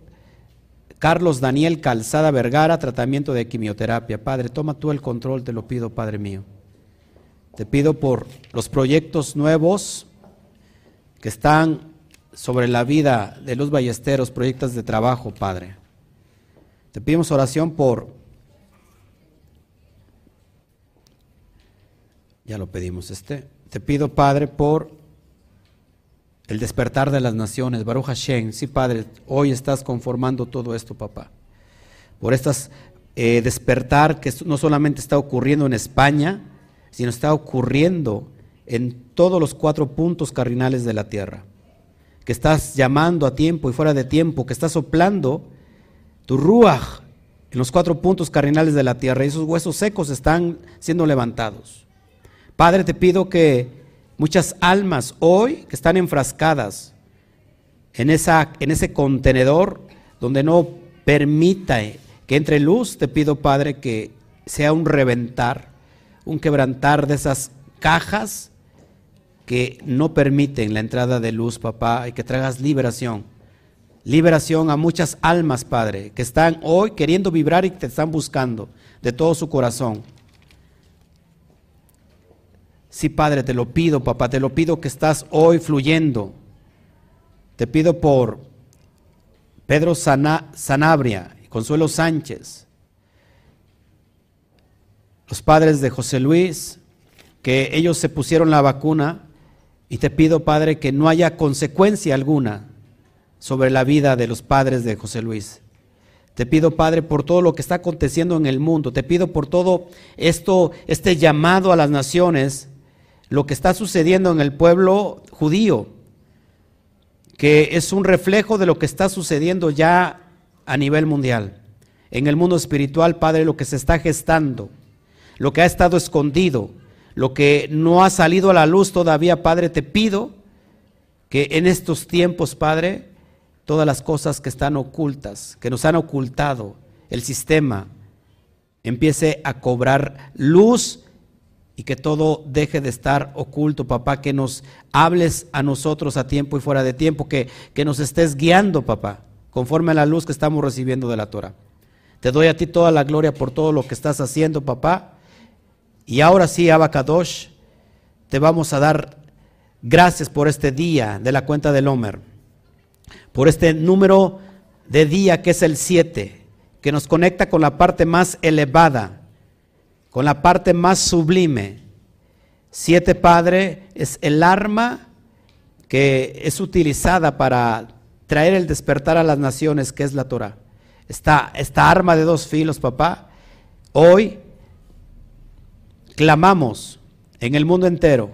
Carlos Daniel Calzada Vergara, tratamiento de quimioterapia. Padre, toma tú el control, te lo pido, Padre mío. Te pido por los proyectos nuevos que están sobre la vida de los ballesteros, proyectos de trabajo, Padre. Te pedimos oración por... Ya lo pedimos este. Te pido, Padre, por el despertar de las naciones. Baruch Hashem. Sí, Padre, hoy estás conformando todo esto, papá. Por estas eh, despertar que no solamente está ocurriendo en España, sino está ocurriendo en todos los cuatro puntos cardinales de la tierra. Que estás llamando a tiempo y fuera de tiempo, que estás soplando tu ruach en los cuatro puntos cardinales de la tierra y esos huesos secos están siendo levantados. Padre, te pido que muchas almas hoy que están enfrascadas en, esa, en ese contenedor donde no permita que entre luz, te pido, Padre, que sea un reventar, un quebrantar de esas cajas que no permiten la entrada de luz, papá, y que traigas liberación. Liberación a muchas almas, Padre, que están hoy queriendo vibrar y que te están buscando de todo su corazón. Sí, Padre, te lo pido, papá, te lo pido que estás hoy fluyendo. Te pido por Pedro Sanabria, Consuelo Sánchez, los padres de José Luis, que ellos se pusieron la vacuna y te pido, Padre, que no haya consecuencia alguna sobre la vida de los padres de José Luis. Te pido, Padre, por todo lo que está aconteciendo en el mundo. Te pido por todo esto, este llamado a las naciones, lo que está sucediendo en el pueblo judío, que es un reflejo de lo que está sucediendo ya a nivel mundial. En el mundo espiritual, Padre, lo que se está gestando, lo que ha estado escondido, lo que no ha salido a la luz todavía, Padre, te pido que en estos tiempos, Padre, todas las cosas que están ocultas, que nos han ocultado el sistema, empiece a cobrar luz y que todo deje de estar oculto, papá, que nos hables a nosotros a tiempo y fuera de tiempo, que, que nos estés guiando, papá conforme a la luz que estamos recibiendo de la Torah. Te doy a ti toda la gloria por todo lo que estás haciendo, papá. Y ahora sí, Abacadosh, te vamos a dar gracias por este día de la cuenta del Homer, por este número de día que es el 7, que nos conecta con la parte más elevada, con la parte más sublime. Siete, Padre, es el arma que es utilizada para traer el despertar a las naciones, que es la Torah. Esta, esta arma de dos filos, papá, hoy clamamos en el mundo entero,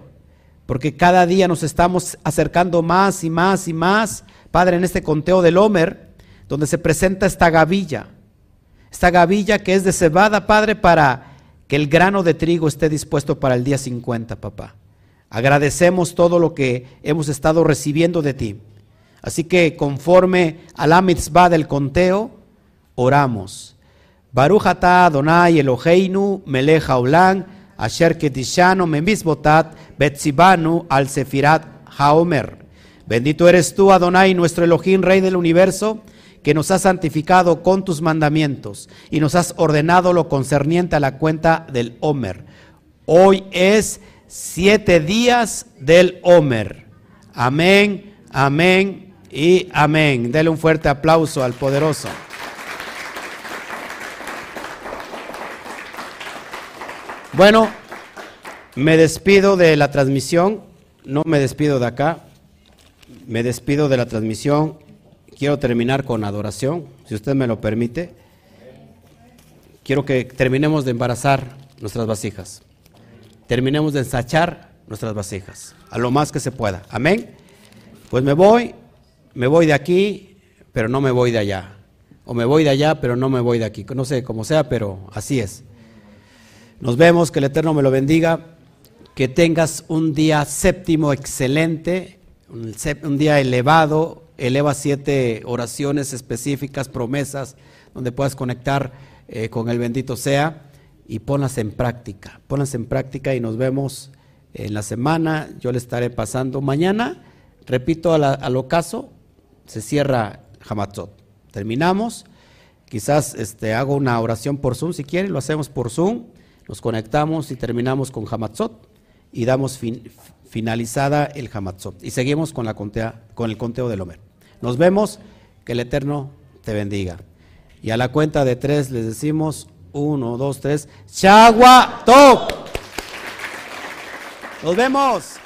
porque cada día nos estamos acercando más y más y más, Padre, en este conteo del Homer, donde se presenta esta gavilla, esta gavilla que es de cebada, Padre, para que el grano de trigo esté dispuesto para el día 50, papá. Agradecemos todo lo que hemos estado recibiendo de ti. Así que conforme a la mitzvah del conteo, oramos. Baruch atah Adonai Eloheinu melech haolam asher ketishanu memizbotat betzibanu al sefirat haomer. Bendito eres tú, Adonai, nuestro Elohim, Rey del universo, que nos has santificado con tus mandamientos y nos has ordenado lo concerniente a la cuenta del Homer. Hoy es siete días del Homer. Amén, amén y amén. Dele un fuerte aplauso al poderoso. Bueno, me despido de la transmisión, no me despido de acá, me despido de la transmisión. Quiero terminar con adoración, si usted me lo permite. Quiero que terminemos de embarazar nuestras vasijas. Terminemos de ensachar nuestras vasijas, a lo más que se pueda. Amén. Pues me voy me voy de aquí, pero no me voy de allá. O me voy de allá, pero no me voy de aquí. No sé cómo sea, pero así es. Nos vemos, que el Eterno me lo bendiga. Que tengas un día séptimo excelente, un día elevado. Eleva siete oraciones específicas, promesas, donde puedas conectar eh, con el bendito sea y ponlas en práctica. Ponlas en práctica y nos vemos en la semana. Yo le estaré pasando mañana. Repito al ocaso, se cierra Hamatzot. Terminamos. Quizás este, hago una oración por Zoom si quieren, lo hacemos por Zoom. Nos conectamos y terminamos con Hamatzot. y damos finalizada el Hamatzot. Y seguimos con, la contea, con el conteo del Homer. Nos vemos, que el Eterno te bendiga. Y a la cuenta de tres les decimos, uno, dos, tres, Chagua Top. Nos vemos.